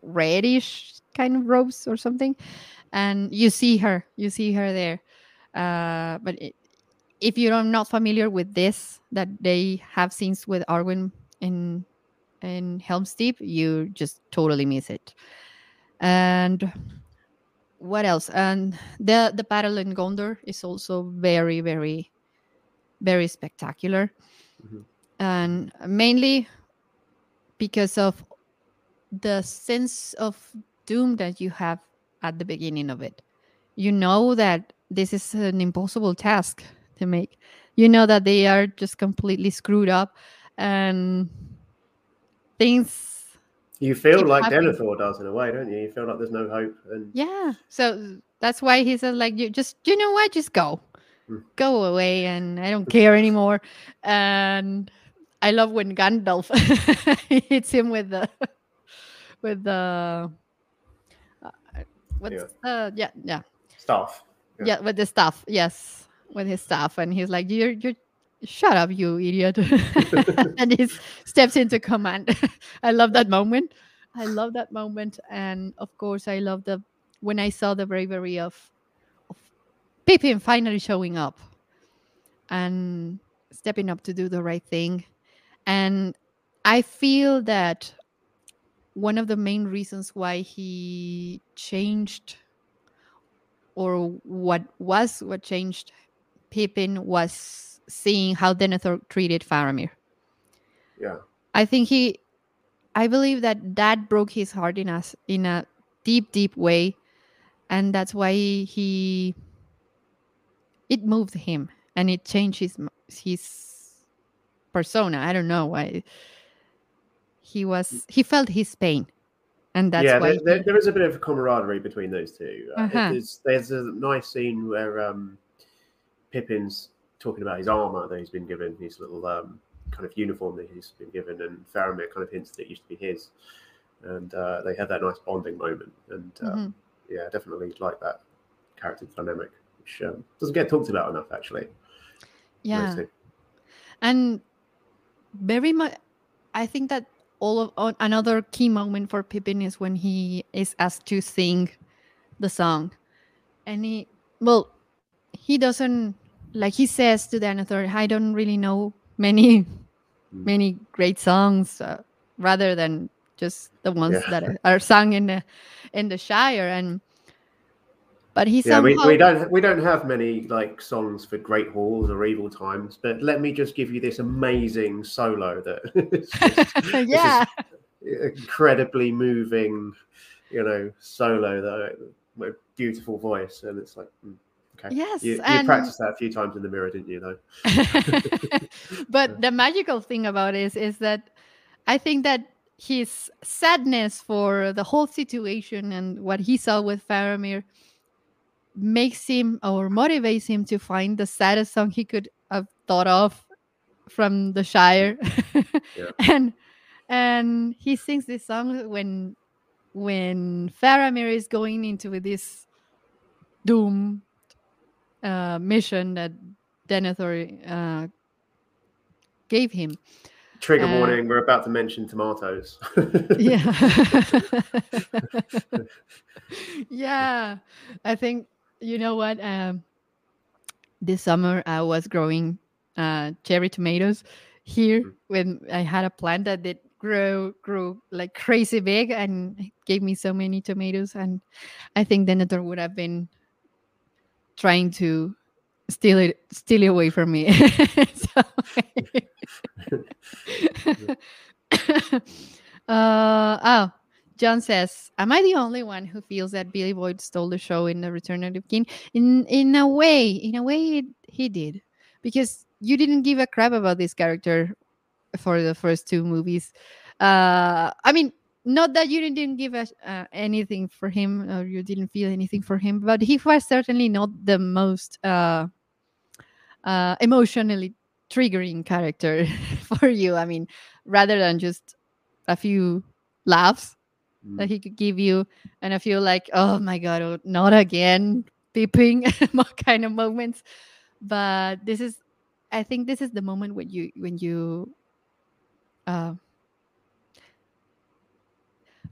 reddish kind of robes or something and you see her you see her there. Uh but it, if you're not familiar with this that they have scenes with arwen in in helm's deep you just totally miss it. And what else? And the the battle in gondor is also very very very spectacular. Mhm. and mainly because of the sense of doom that you have at the beginning of it you know that this is an impossible task to make you know that they are just completely screwed up and things You feel like happening. Denethor does in a way, don't you? You feel like there's no hope, and yeah so that's why he said like you just you know what just go Mm. go away and i don't care anymore and i love when gandalf hits him with the with the uh, what's Yeah. uh yeah yeah stuff. yeah. Yeah. with the stuff yes with his stuff and he's like you're you're shut up you idiot and he steps into command i love that moment i love that moment and of course i love the when i saw the bravery of of pippin finally showing up and stepping up to do the right thing and i feel that one of the main reasons why he changed or what was what changed Pippin was seeing how Denethor treated Faramir. Yeah. I think he, I believe that that broke his heart in us in a deep, deep way, and that's why he, it moved him and it changed his his persona. I don't know why. He was he felt his pain, and that's yeah, why. there, there, there is a bit of camaraderie between those two. Uh, uh-huh. is- there's a nice scene where um, Pippin's talking about his armor that he's been given, his little um, kind of uniform that he's been given, and Faramir kind of hints that it used to be his. And uh, they had that nice bonding moment. And um, Mhm. yeah, definitely like that character dynamic, which um, doesn't get talked about enough, actually. yeah. And very much i think that all of on, another key moment for pippin is when he is asked to sing the song and he well he doesn't like he says to Denethor, i don't really know many Mm. many great songs uh, rather than just the ones Yeah. that are- are sung in the in the shire and but he Yeah, somehow we, we don't we don't have many like songs for great halls or evil times, but let me just give you this amazing solo that just yeah incredibly moving, you know, solo that with beautiful voice, and it's like mm, okay, yes you, you and practiced that a few times in the mirror, didn't you? Though, but the magical thing about it is, is that I think that his sadness for the whole situation and what he saw with Faramir makes him or motivates him to find the saddest song he could have thought of from the Shire. Yeah. and and he sings this song when when Faramir is going into this doom uh, mission that Denethor uh, gave him. Trigger Uh, warning: We're about to mention tomatoes. Yeah. yeah. I think you know what? Um this summer I was growing uh cherry tomatoes here Mm. when I had a plant that did grow grew like crazy big and gave me so many tomatoes and I think the Denethor would have been trying to steal it steal it away from me. so, uh, oh, John says, "Am I the only one who feels that Billy Boyd stole the show in the Return of the King?" In in a way, in a way, it, he did, because you didn't give a crap about this character for the first two movies. Uh, I mean, not that you didn't give us uh, anything for him or you didn't feel anything for him, but he was certainly not the most uh, uh, emotionally triggering character for you. I mean, rather than just a few laughs Mm. that he could give you and I feel like, oh my god, oh, not again, Pippin kind of moments. But this is, I think, this is the moment when you when you, uh,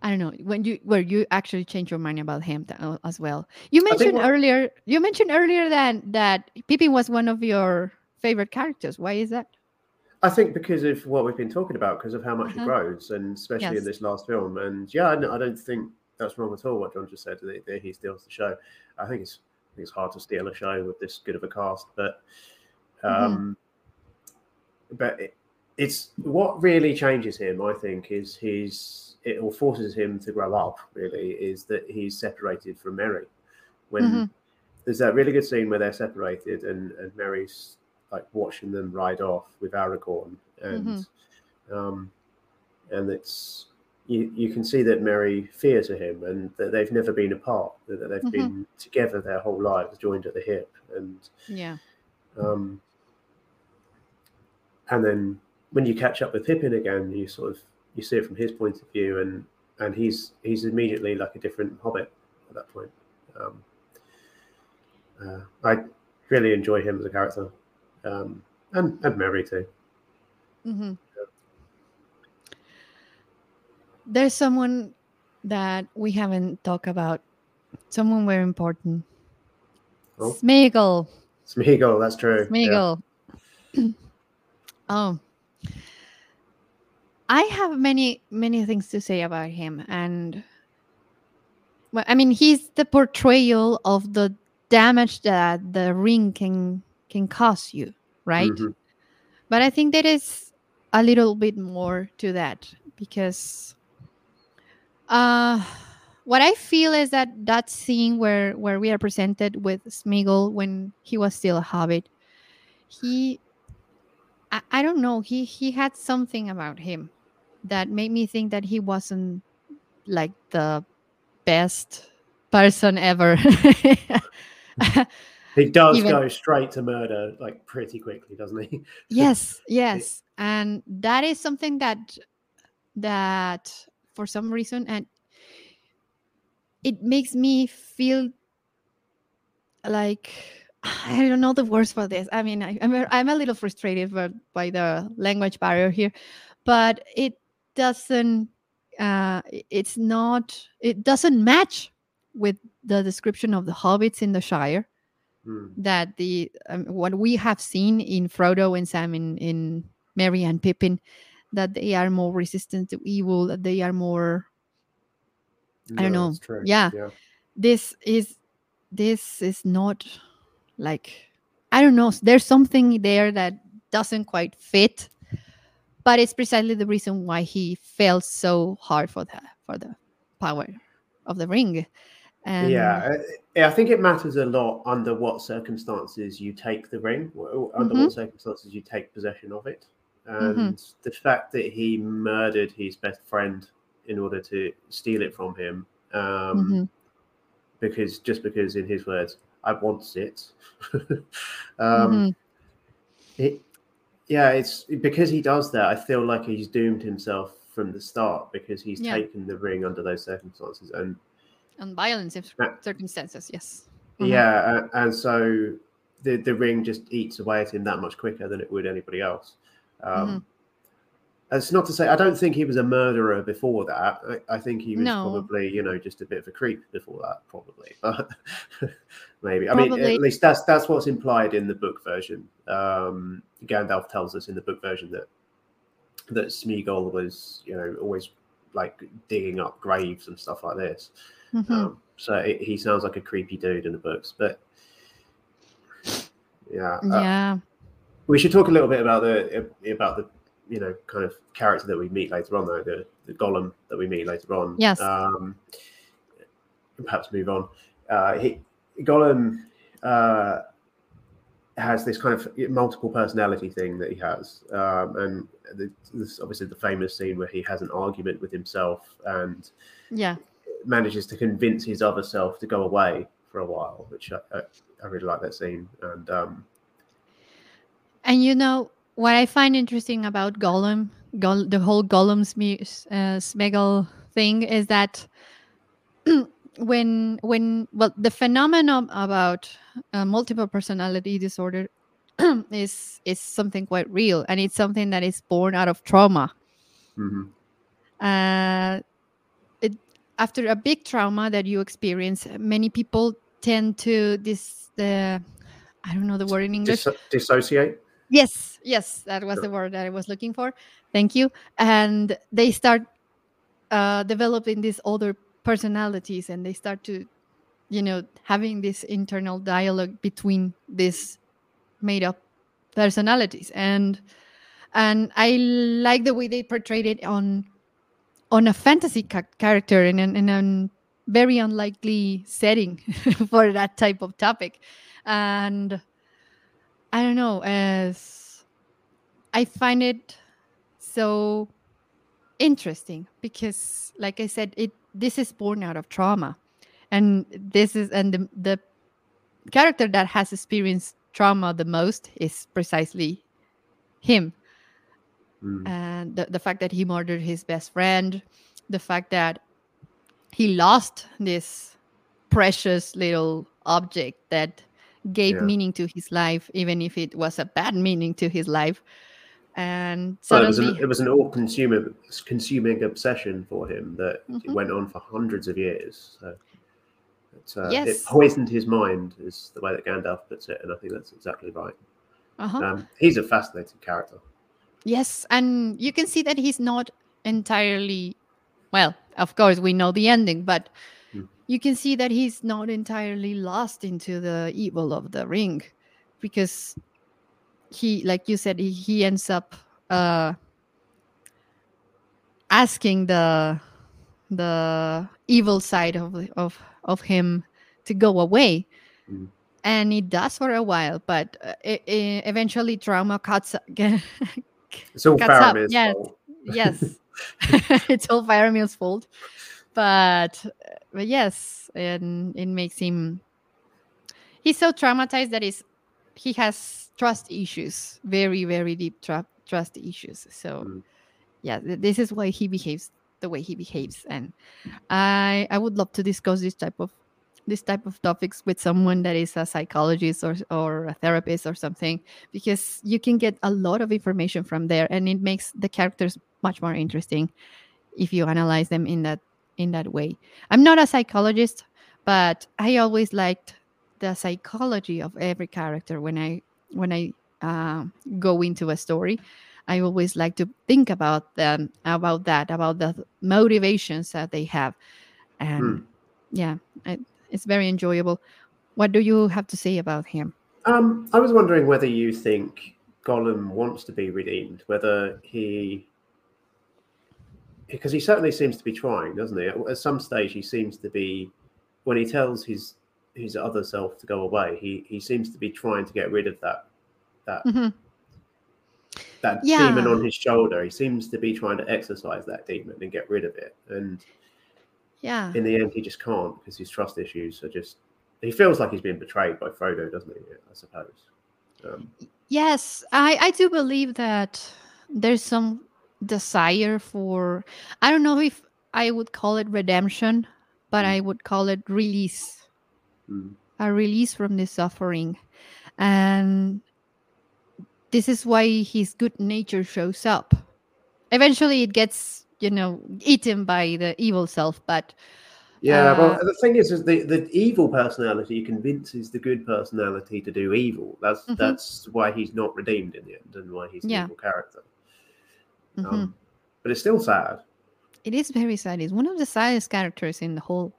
I don't know when you where you actually change your mind about him as well. You mentioned earlier. You mentioned earlier that that Pippin was one of your favorite characters. Why is that? I think because of what we've been talking about, because of how much Uh-huh. it grows, and especially Yes. in this last film. And yeah, I don't, I don't think that's wrong at all. What John just said that, that he steals the show. I think it's I think it's hard to steal a show with this good of a cast, but Mm-hmm. um, but it, it's what really changes him. I think is his it or forces him to grow up. Really, is that he's separated from Merry when Mhm. there's that really good scene where they're separated and, and Merry's like watching them ride off with Aragorn and Mm-hmm. um and it's you, you can see that Merry fears him and that they've never been apart, that they've Mhm. been together their whole lives, joined at the hip. And Yeah. um and then when you catch up with Pippin again, you sort of you see it from his point of view and and he's he's immediately like a different hobbit at that point. Um, uh, I really enjoy him as a character, um, and and Merry too. hmm There's someone that we haven't talked about. Someone very important. Oh. Smeagol. Smeagol, that's true. Yeah. Oh. I have many, many things to say about him. And, well, I mean, he's the portrayal of the damage that the ring can can cause you, right? Mhm. but i think there is a little bit more to that because uh what i feel is that that scene where where we are presented with Smeagol when he was still a hobbit he I, I don't know he he had something about him that made me think that he wasn't like the best person ever He does Even- go straight to murder like pretty quickly, doesn't he? yes yes. And that is something that that for some reason and it makes me feel like i don't know the words for this. I mean I, I'm, a, I'm a little frustrated by, by the language barrier here but it doesn't uh it's not it doesn't match with the description of the hobbits in the shire Hmm. that the um, what we have seen in Frodo and Sam in, in Merry and Pippin that they are more resistant to evil that they are more I don't know. Yeah. yeah. this is this is not like I don't know there's something there that doesn't quite fit but it's precisely the reason why he fell so hard for the for the power of the ring and yeah, I think it matters a lot under what circumstances you take the ring, under Mhm. what circumstances you take possession of it, and the fact that he murdered his best friend in order to steal it from him, um, mhm, because just because, in his words, I want it. um, Mhm. it, yeah, it's because he does that. I feel like he's doomed himself from the start because he's Yeah. taken the ring under those circumstances, and And violence if Uh, circumstances, yes. Mhm. yeah, a- and so the the ring just eats away at him that much quicker than it would anybody else. Um, Mhm. That's not to say I don't think he was a murderer before that. I, I think he was No. probably, you know, just a bit of a creep before that, probably. But maybe I mean, at least that's that's what's implied in the book version. Um, Gandalf tells us in the book version that that Smeagol was, you know, always like digging up graves and stuff like this. Mhm. Um, so it, he sounds like a creepy dude in the books, but yeah, uh, yeah. we should talk a little bit about the about the you know kind of character that we meet later on, though the the Gollum that we meet later on. Yes. Um, perhaps move on. Uh, he, Gollum uh, has this kind of multiple personality thing that he has, um, and the, this obviously the famous scene where he has an argument with himself and Yeah. Manages to convince his other self to go away for a while, which I, I, I really like that scene. And um, And you know what I find interesting about Gollum, Gol- the whole Gollum Sme- uh, thing is that when when well the phenomenon about uh, multiple personality disorder is is something quite real and it's something that is born out of trauma. mhm, Uh, after a big trauma that you experience, many people tend to this the I don't know the word in English. dis- dissociate. Yes, yes, that was Sure. the word that I was looking for. Thank you. And they start uh, developing these other personalities, and they start to, you know, having this internal dialogue between these made-up personalities, and and I like the way they portrayed it on on a fantasy ca- character in an, in a very unlikely setting for that type of topic, and. I don't know. As I find it so interesting because, like I said, it this is born out of trauma, and this is and the, the character that has experienced trauma the most is precisely him Mm. and the, the fact that he murdered his best friend the fact that he lost this precious little object that gave Yeah. meaning to his life even if it was a bad meaning to his life and Well, it was suddenly an, it was an all-consuming consuming obsession for him that Mhm. went on for hundreds of years. So it, uh, it poisoned his mind, is the way that Gandalf puts it, and I think that's exactly right. uh-huh. Um, he's a fascinating character. Yes, and you can see that he's not entirely well, of course we know the ending, but Hmm. you can see that he's not entirely lost into the evil of the ring because he like you said he, he ends up uh asking the the evil side of of of him to go away Hmm. and it does for a while but uh, i i eventually trauma cuts It's all Faramir's yes. fault. yes it's all Faramir's fault but but yes and it makes him he's so traumatized that he's he has trust issues very very deep tra- trust issues so Mm. yeah th- this is why he behaves the way he behaves and i i would love to discuss this type of this type of topics with someone that is a psychologist or or a therapist or something because you can get a lot of information from there and it makes the characters much more interesting if you analyze them in that in that way. I'm not a psychologist but i always liked the psychology of every character when i when i uh, go into a story. I always like to think about them about that about the motivations that they have. And Hmm. yeah I, it's very enjoyable what do you have to say about him Um, I was wondering whether you think Gollum wants to be redeemed, whether he, because he certainly seems to be trying, doesn't he? At, some stage, he seems to be, when he tells his his other self to go away, he he seems to be trying to get rid of that that Mhm. that Yeah. demon on his shoulder. He seems to be trying to exercise that demon and get rid of it, and yeah in the end, he just can't because his trust issues are just he feels like he's been betrayed by Frodo, doesn't he? I suppose. Um, yes, I I do believe that there's some desire for I don't know if I would call it redemption, but Mm. I would call it release. mm, a release from the suffering and this is why his good nature shows up eventually it gets you know eaten by the evil self but yeah, Uh, well, the thing is, is the, the evil personality convinces the good personality to do evil. That's Mhm. that's why he's not redeemed in the end, and why he's an Yeah. evil character. Um, but it's still sad. it is very sad it's one of the saddest characters in the whole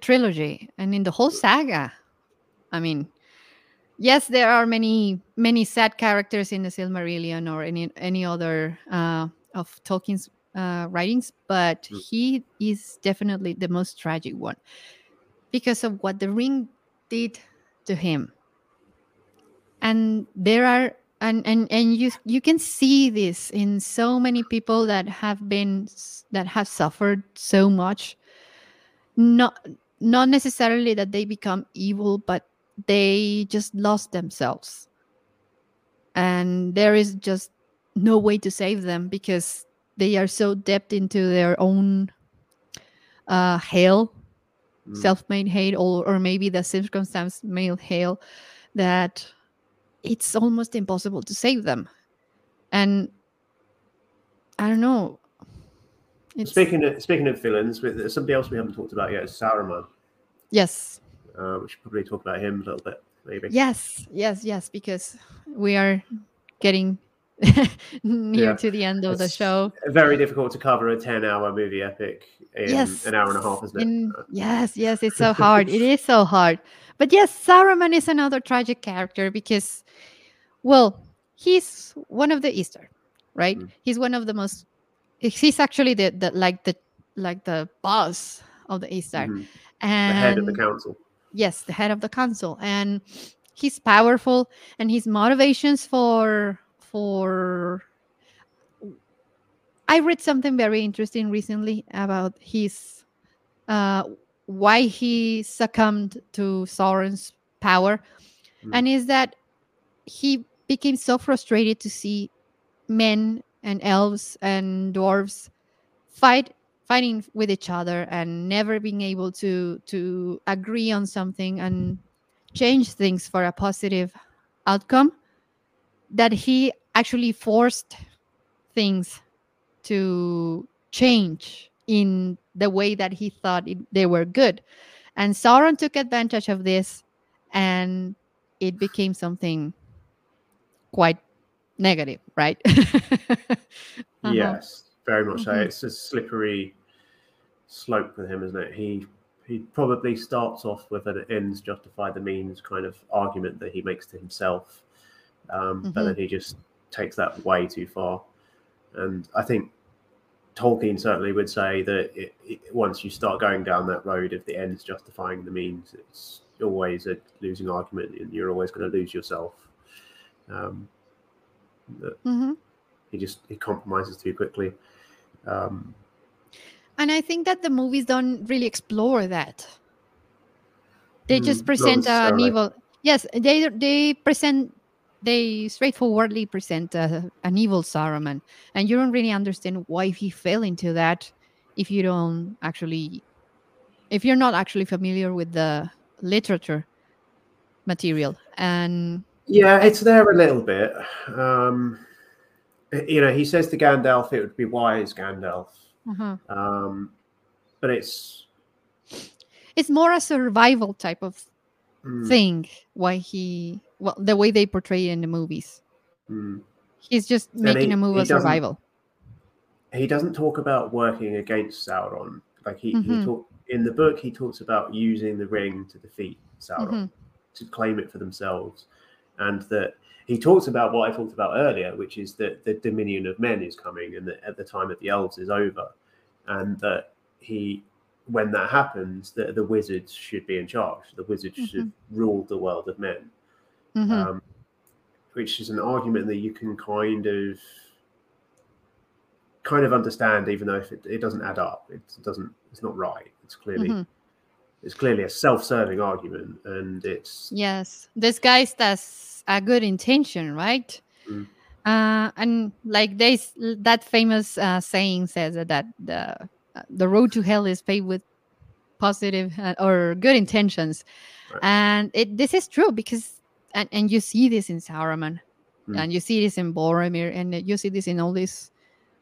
trilogy and in the whole saga i mean yes there are many many sad characters in the silmarillion or any any other uh, of tolkien's uh, writings but Mm. he is definitely the most tragic one because of what the ring did to him. And there are and and and you you can see this in so many people that have been that have suffered so much. Not not necessarily that they become evil but they just lost themselves. And there is just no way to save them because they are so deep into their own uh hell Mm. self-made hate or, or maybe the circumstance made hell that it's almost impossible to save them and i don't know it's, Speaking of, speaking of villains, with somebody else we haven't talked about yet is Saruman. yes Uh, we should probably talk about him a little bit, maybe. yes yes yes because we are getting near Yeah. to the end of the show Very difficult to cover a ten-hour movie epic in Yes. an hour and a half, isn't it? In- Uh, yes, yes, it's so hard. it is so hard. But yes, Saruman is another tragic character because, well, he's one of the Istari, right? Mm. He's one of the most. He's actually the, the like the like the boss of the Istari, mhm. The and head of the council. yes, the head of the council, and he's powerful, and his motivations for for. I read something very interesting recently about his uh, why he succumbed to Sauron's power, Mm. and is that he became so frustrated to see men and elves and dwarves fight fighting with each other and never being able to to agree on something and change things for a positive outcome that he actually forced things to change in the way that he thought it, they were good and sauron took advantage of this and it became something quite negative right Uh-huh. Yes, very much so. Mhm. It's a slippery slope with him, isn't it? He he probably starts off with an ends justify the means kind of argument that he makes to himself, um, but Mhm. then he just takes that way too far. And I think Tolkien certainly would say that it, it, once you start going down that road of the ends justifying the means, it's always a losing argument, and you're always going to lose yourself. Um, Mhm. he just he compromises too quickly. Um, and i think that the movies don't really explore that they Mm, just present an evil yes they they present they straightforwardly present a, an evil saruman and you don't really understand why he fell into that if you don't actually if you're not actually familiar with the literature material and yeah, it's there a little bit. Um, you know, he says to Gandalf, "It would be wise, Gandalf," uh-huh. um, but it's it's more a survival type of mm, thing why he well the way they portray it in the movies mm. he's just making he- a move of survival he doesn't talk about working against Sauron. Like he, he Mhm. talk in the book, he talks about using the ring to defeat Sauron, Mhm. to claim it for themselves, and that he talks about what I talked about earlier, which is that the Dominion of Men is coming, and that at the time of the elves is over, and that he, when that happens, that the wizards should be in charge. The wizards should rule the world of men Mhm. um, which is an argument that you can kind of kind of understand, even though if it, it doesn't add up, it doesn't, it's not right. It's clearly Mhm. it's clearly a self-serving argument, and it's yes this disguised as a good intention, right? Mm. Uh, and like they that famous uh, saying says that, that the uh, the road to hell is paved with positive uh, or good intentions, Right. and it this is true because and, and you see this in Saruman, Mm. and you see this in Boromir, and you see this in all these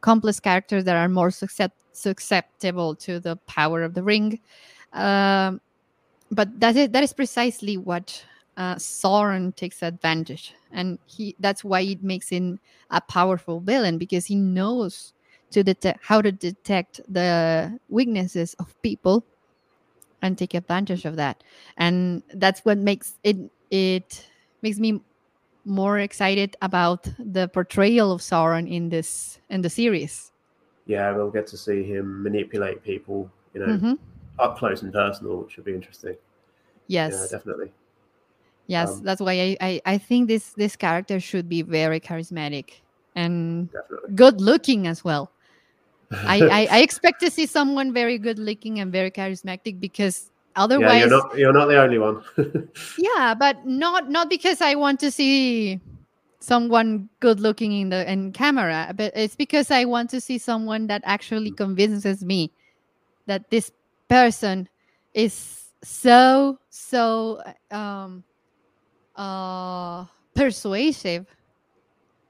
complex characters that are more suscept- susceptible to the power of the ring. Um, but that is that is precisely what uh, Sauron takes advantage, and he that's why it makes him a powerful villain because he knows to detect how to detect the weaknesses of people and take advantage of that, and that's what makes it it makes me more excited about the portrayal of Sauron in this in the series. yeah, we'll get to see him manipulate people, you know, Mhm. up close and personal, which should be interesting. Yes. Yeah, definitely. Yes, Um, that's why I, I, I think this this character should be very charismatic and Definitely. good looking as well. I, I, I expect to see someone very good looking and very charismatic because yeah, otherwise you're not you're not the only one. yeah, but not not because I want to see someone good looking in the in camera, but it's because I want to see someone that actually convinces me that this person is so so um uh persuasive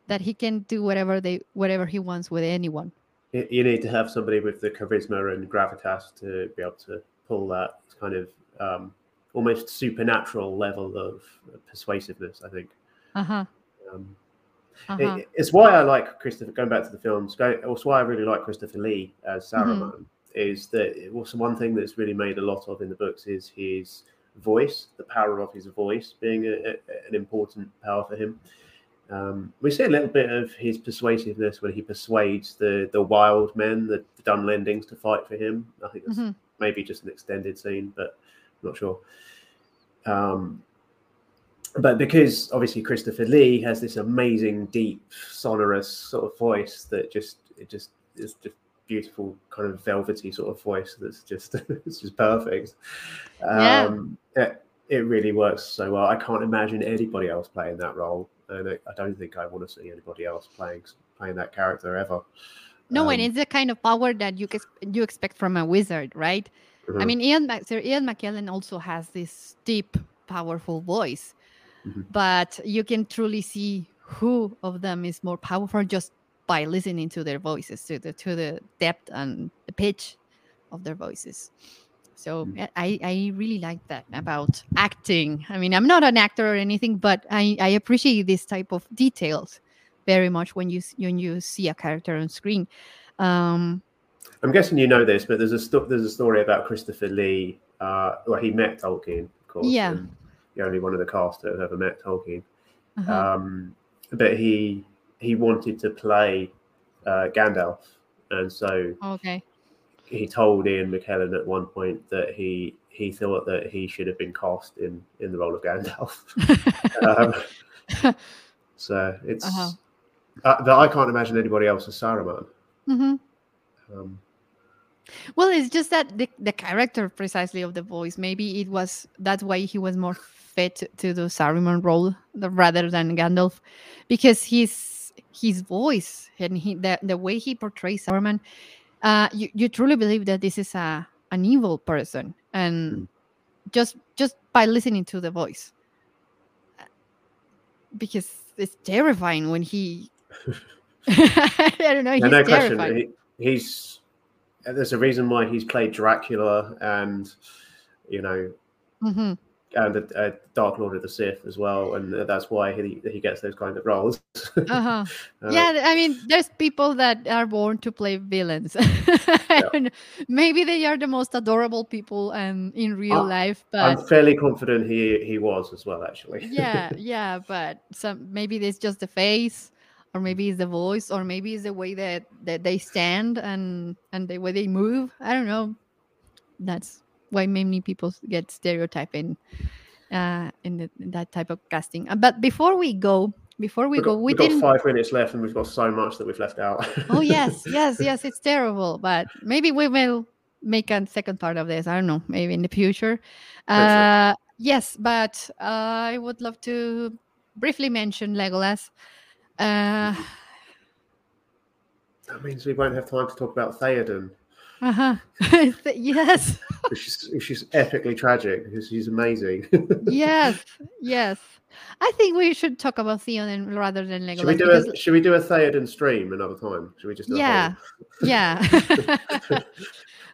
that he can do whatever they whatever he wants with anyone. You need to have somebody with the charisma and gravitas to be able to pull that kind of um, almost supernatural level of persuasiveness. I think. Uh-huh. Um, Uh-huh. it, it's why I like Christopher. Going back to the films, go, it's why I really like Christopher Lee as Saruman. Is that it was one thing that's really made a lot of in the books is his voice, the power of his voice being a, a, an important power for him. Um, we see a little bit of his persuasiveness when he persuades the the wild men, the, the Dunlendings, to fight for him. I think that's Mhm. Maybe just an extended scene, but I'm not sure. Um, but because obviously Christopher Lee has this amazing, deep, sonorous sort of voice that just it just is just beautiful, kind of velvety sort of voice that's just it's just perfect. Yeah. Um, it, it really works so well. I can't imagine anybody else playing that role, and I, I don't think I want to see anybody else playing playing that character ever. No, and Um, it's the kind of power that you you expect from a wizard, right? I mhm. mean, Ian Mac- Sir Ian McKellen also has this deep, powerful voice, Mhm. but you can truly see who of them is more powerful just by listening to their voices, to the to the depth and the pitch of their voices. So Mm. I- I, I really like that about acting. I mean, I'm not an actor or anything, but I, I appreciate this type of details very much when you when you see a character on screen. Um, I'm guessing you know this, but there's a sto- there's a story about Christopher Lee. Uh, well, he met Tolkien, of course. Yeah. The only one of the cast that ever met Tolkien. uh-huh. Um, but he he wanted to play uh, Gandalf, and so okay. he told Ian McKellen at one point that he he thought that he should have been cast in in the role of Gandalf. um, so it's Uh-huh. Uh, but I can't imagine anybody else as Saruman. hmm Um, Well, it's just that the, the character precisely of the voice. Maybe it was that's why he was more fit to, to the Saruman role rather than Gandalf, because his his voice and he the, the way he portrays Saruman, uh, you, you truly believe that this is a an evil person, and Mm. just just by listening to the voice, because it's terrifying when he. I don't know. He's Yeah, no question. He, he's there's a reason why he's played Dracula and you know Mhm. and a, a Dark Lord of the Sith as well, and that's why he he gets those kind of roles. Uh-huh. Uh, yeah i mean there's people that are born to play villains I maybe they are the most adorable people um, in real life I'm but fairly confident he he was as well, actually. yeah yeah but some maybe it's just the face or maybe it's the voice or maybe it's the way that, that they stand and and the way they move i don't know that's why many people get stereotyping uh in, the, in that type of casting Uh, but before we go before we We've go got, we we've got five minutes left, and we've got so much that we've left out. oh yes yes yes it's terrible but maybe we will make a second part of this. I don't know, maybe in the future. Uh, yes, but uh, I would love to briefly mention Legolas. Uh, That means we won't have time to talk about Theoden, uh-huh. yes, she's, is epically tragic because he's amazing. yes, yes. I think we should talk about Theoden rather than Legolas. should we do because- a Should we do a Theoden stream another time? Should we just? Do yeah yeah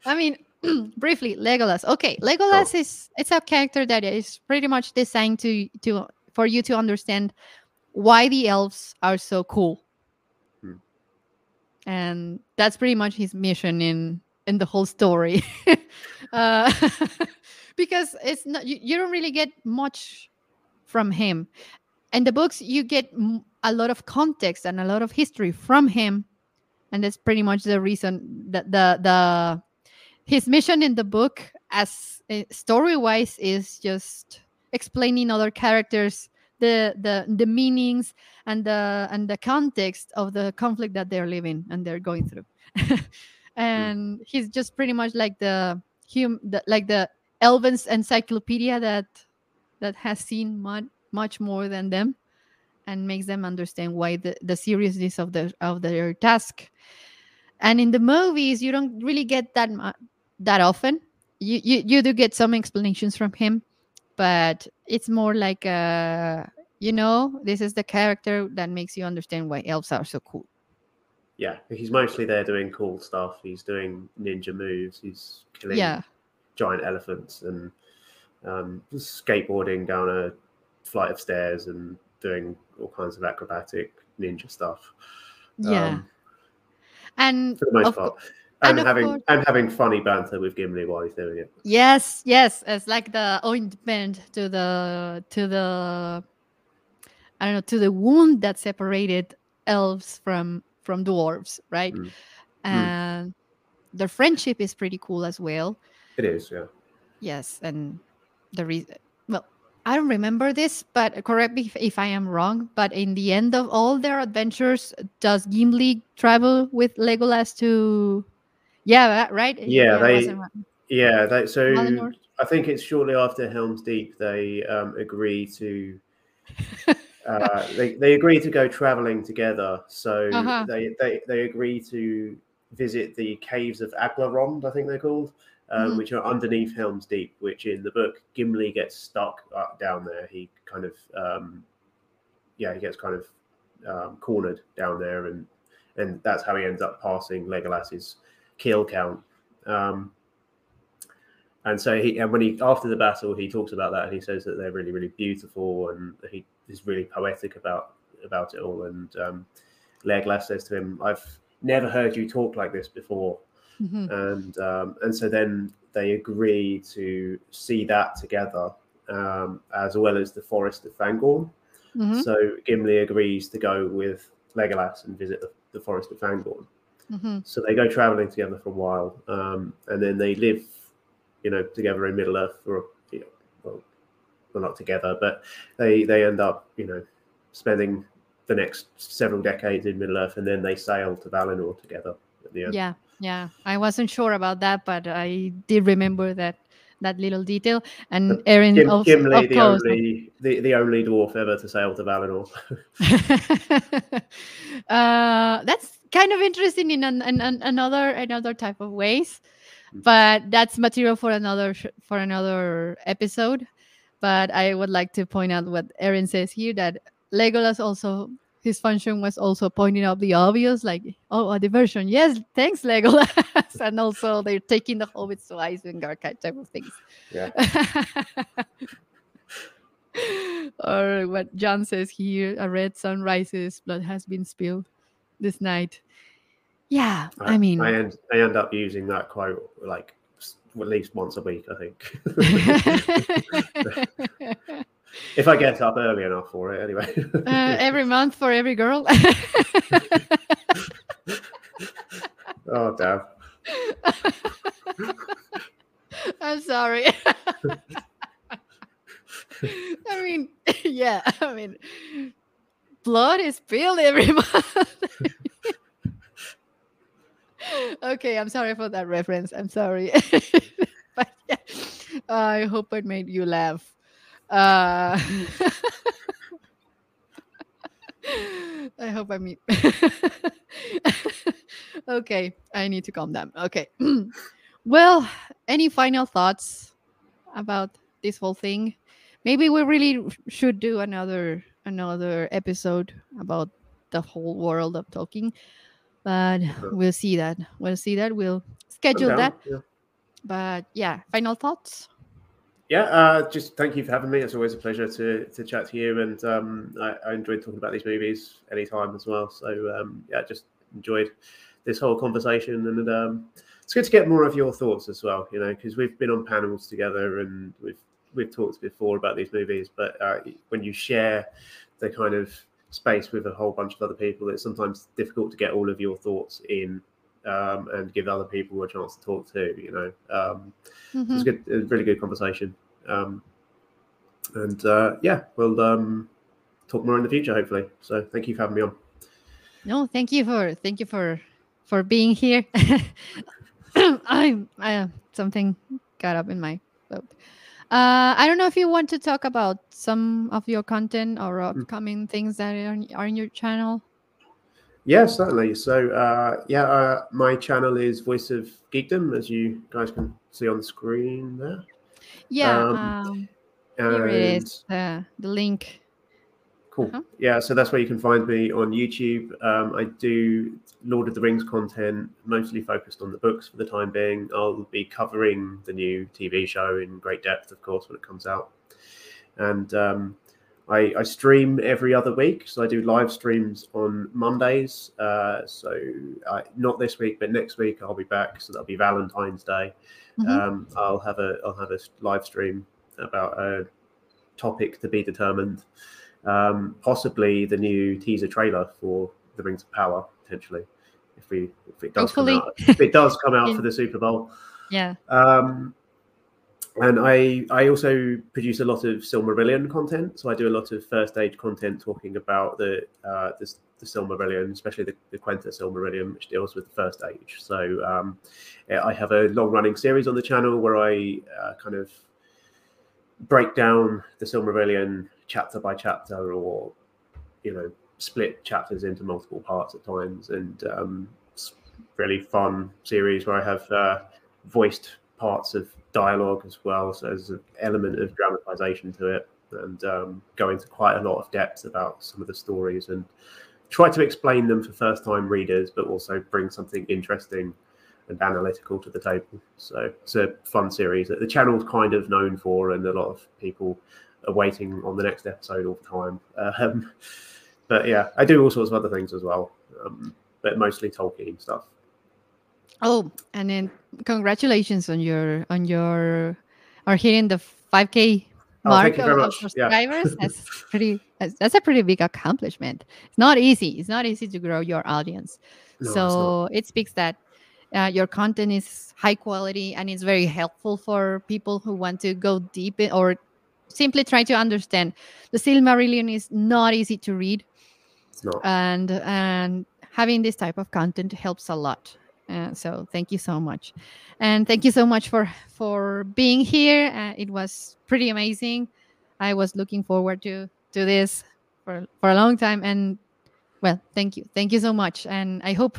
i mean briefly legolas okay legolas is it's a character that is pretty much designed to to for you to understand why the elves are so cool. Hmm. and that's pretty much his mission in in the whole story. Uh, because it's not you, you don't really get much from him. In the books you get m- a lot of context and a lot of history from him. And that's pretty much the reason that the the his mission in the book as story wise is just explaining other characters the the the meanings and the and the context of the conflict that they're living and they're going through. Hmm. And he's just pretty much like the hum the, like the elven's encyclopedia that that has seen much much more than them and makes them understand why the, the seriousness of the of their task. And in the movies you don't really get that mu- that often. You, you you do get some explanations from him but it's more like uh you know this is the character that makes you understand why elves are so cool Yeah, he's mostly there doing cool stuff. He's doing ninja moves. He's killing yeah giant elephants and um, skateboarding down a flight of stairs and doing all kinds of acrobatic ninja stuff. yeah Um, and for the most of part, co- and, and having course- and having funny banter with Gimli while he's doing it. Yes, yes, it's like the ointment to the to the I don't know to the wound that separated elves from from dwarves, right? Mm. And their friendship is pretty cool as well. It is, yeah. Yes, and the reason well, I don't remember this, but correct me if, if I am wrong. But in the end of all their adventures, does Gimli travel with Legolas to? Yeah, that- right. Yeah, it they-. Yeah, they, so? I think it's shortly after Helm's Deep they um, agree to uh, they they agree to go traveling together. So Uh-huh. they, they they agree to visit the caves of Aglarond, I think they're called, um, Mhm. which are underneath Helm's Deep. Which in the book Gimli gets stuck up down there. He kind of um, yeah he gets kind of um, cornered down there, and and that's how he ends up passing Legolas's kill count. Um, and so he and when he after the battle he talks about that and he says that they're really really beautiful and he is really poetic about about it all and um Legolas says to him I've never heard you talk like this before Mhm. and um and so then they agree to see that together um as well as the forest of Fangorn Mhm. so Gimli agrees to go with Legolas and visit the, the forest of Fangorn Mhm. so they go traveling together for a while, um, and then they live, you know, together in Middle Earth for, you know, well, well, not together, but they they end up, you know, spending the next several decades in Middle Earth, and then they sail to Valinor together at the end. Yeah, yeah. I wasn't sure about that, but I did remember that that little detail. And Erin, Gim- of, Gimli, of the course. only the, the only dwarf ever to sail to Valinor. uh, that's kind of interesting in, an, in an, another another type of ways, but that's material for another for another episode. But I would like to point out what Erin says here that Legolas also his function was also pointing out the obvious, like oh a diversion. Yes, thanks Legolas, and also they're taking the hobbits to Isengard type of things. Yeah. or what John says here: a red sun rises, blood has been spilled this night. Yeah, I, mean, I end I end up using that quote like at least once a week, I think. if I get up early enough for it, anyway. uh, every month for every girl. oh damn. I'm sorry. I mean, yeah, I mean, blood is spilled every month. okay, I'm sorry for that reference. I'm sorry. but yeah, I hope it made you laugh. Uh, I hope I meet. okay, I need to calm down. Okay. well, any final thoughts about this whole thing? Maybe we really should do another another episode about the whole world of Tolkien. but we'll see that. We'll see that. We'll schedule that. Yeah. But yeah, final thoughts. Yeah, uh, just thank you for having me. It's always a pleasure to to chat to you, and um, I, I enjoyed talking about these movies anytime as well. So um, yeah, just enjoyed this whole conversation, and um, it's good to get more of your thoughts as well. You know, because we've been on panels together, and we've we've talked before about these movies, but uh, when you share the kind of space with a whole bunch of other people, it's sometimes difficult to get all of your thoughts in um, and give other people a chance to talk too. You know, um, mm-hmm. it's good, a really good conversation. Um, and uh, yeah, we'll um, talk more in the future, hopefully. So thank you for having me on. No, thank you for thank you for for being here. I'm I, something got up in my throat. Uh, I don't know if you want to talk about some of your content or hmm. upcoming mm. things that are, in your channel. Yeah, certainly. So, uh, yeah, uh, my channel is Voice of Geekdom, as you guys can see on the screen there. Yeah, um, um, here it is. The link Cool. Uh-huh. Yeah, so that's where you can find me on YouTube. Um, I do Lord of the Rings content, mostly focused on the books for the time being. I'll be covering the new TV show in great depth, of course, when it comes out. And um, I, I, stream every other week. So I do live streams on Mondays. Uh, so I, not this week, but next week I'll be back. So that'll be Valentine's Day. Mm-hmm. Um, I'll have a I'll have a live stream about a topic to be determined um, possibly the new teaser trailer for the Rings of Power potentially, if we if it does Hopefully. come out, if it does come out for the Super Bowl. Yeah. Um, and I I also produce a lot of Silmarillion content. So I do a lot of first age content talking about the uh, the, the Silmarillion, especially the, the Quenta Silmarillion, which deals with the first age. So um, I have a long running series on the channel where I uh, kind of break down the Silmarillion chapter by chapter or you know split chapters into multiple parts at times. And um, it's really fun series where i have uh, voiced parts of dialogue as well. So there's an element of dramatization to it and um, into quite a lot of depth about some of the stories and try to explain them for first time readers but also bring something interesting and analytical to the table. So it's a fun series that the channel's kind of known for and a lot of people are waiting on the next episode all the time. Um, but yeah, I do all sorts of other things as well, um, but mostly Tolkien stuff. Oh, and then congratulations on your on your are hitting the 5k mark oh, of, subscribers. Yeah. that's pretty. That's, that's, a pretty big accomplishment. It's not easy. It's not easy to grow your audience. No, so it speaks that uh, your content is high quality and it's very helpful for people who want to go deep in, or simply try to understand. The Silmarillion is not easy to read, and and having this type of content helps a lot. Uh, so thank you so much, and thank you so much for for being here. Uh, it was pretty amazing. I was looking forward to to this for for a long time, and well, thank you, thank you so much, and I hope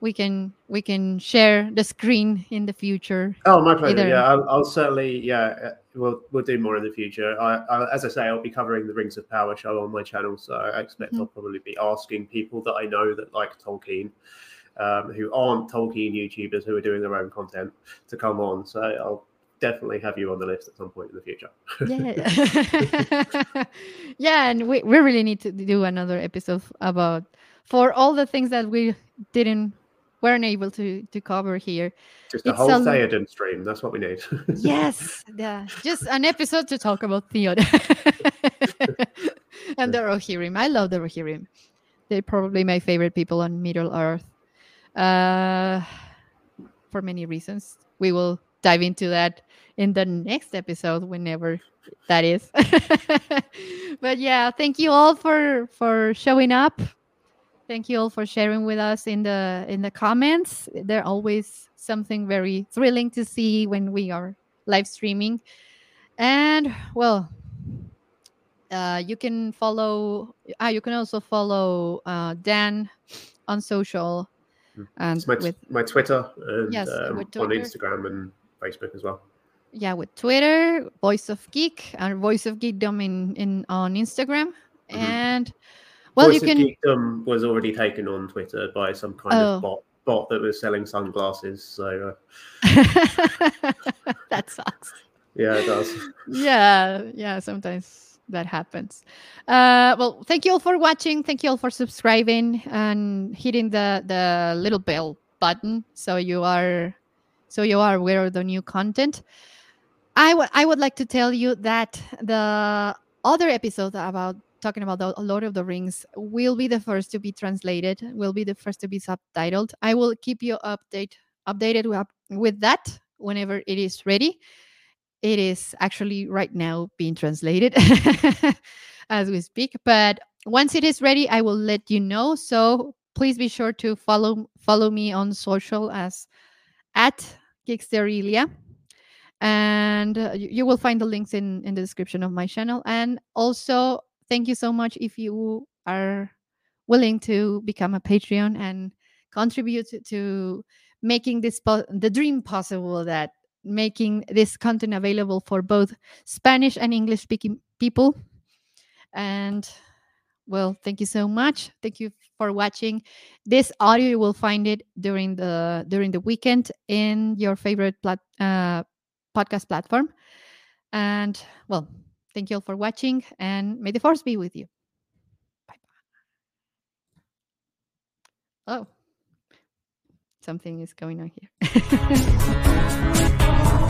we can we can share the screen in the future. Oh, my pleasure. Either. Yeah, I'll, I'll, certainly. Yeah, we'll we'll do more in the future. I, I, as I say, I'll be covering the Rings of Power show on my channel, so I expect mm-hmm. I'll probably be asking people that I know that like Tolkien, um, who aren't Tolkien YouTubers who are doing their own content, to come on. So I'll definitely have you on the list at some point in the future. yeah, yeah, and we we really need to do another episode about for all the things that we didn't weren't able to to cover here. Just a it's whole a, Theoden stream. That's what we need. yes, yeah, just an episode to talk about Theoden and the Rohirrim. I love the Rohirrim. They're probably my favorite people on Middle Earth. Uh, for many reasons, we will dive into that in the next episode, whenever that is. but yeah, thank you all for for showing up Thank you all for sharing with us in the in the comments. They're always something very thrilling to see when we are live streaming. And well, uh, you can follow. Ah, you can also follow uh, Dan on social and It's my, with my Twitter and Yes, um, with on Instagram and Facebook as well. yeah with Twitter, Voice of Geek, and Voice of Geekdom in in on Instagram. Mhm. And well, Voice you of can. Geekdom was already taken on Twitter by some kind Oh. of bot bot that was selling sunglasses. So uh, that sucks. yeah, it does. yeah yeah sometimes that happens uh well thank you all for watching thank you all for subscribing and hitting the the little bell button so you are so you are aware of the new content i would i would like to tell you that the other episode about talking about the lord of the rings will be the first to be translated will be the first to be subtitled. I will keep you update updated with, with that whenever it is ready. It is actually right now being translated as we speak but once it is ready i will let you know. So please be sure to follow follow me on social as at Geeksterilia. and uh, you, you will find the links in in the description of my channel. And also thank you so much if you are willing to become a patreon and contribute to, making this po- the dream possible that making this content available for both Spanish and English speaking people. And well, thank you so much. Thank you for watching. This audio you will find it during the during the weekend in your favorite plat- uh, podcast platform. And well, thank you all for watching, and may the force be with you. Bye bye. Oh, something is going on here.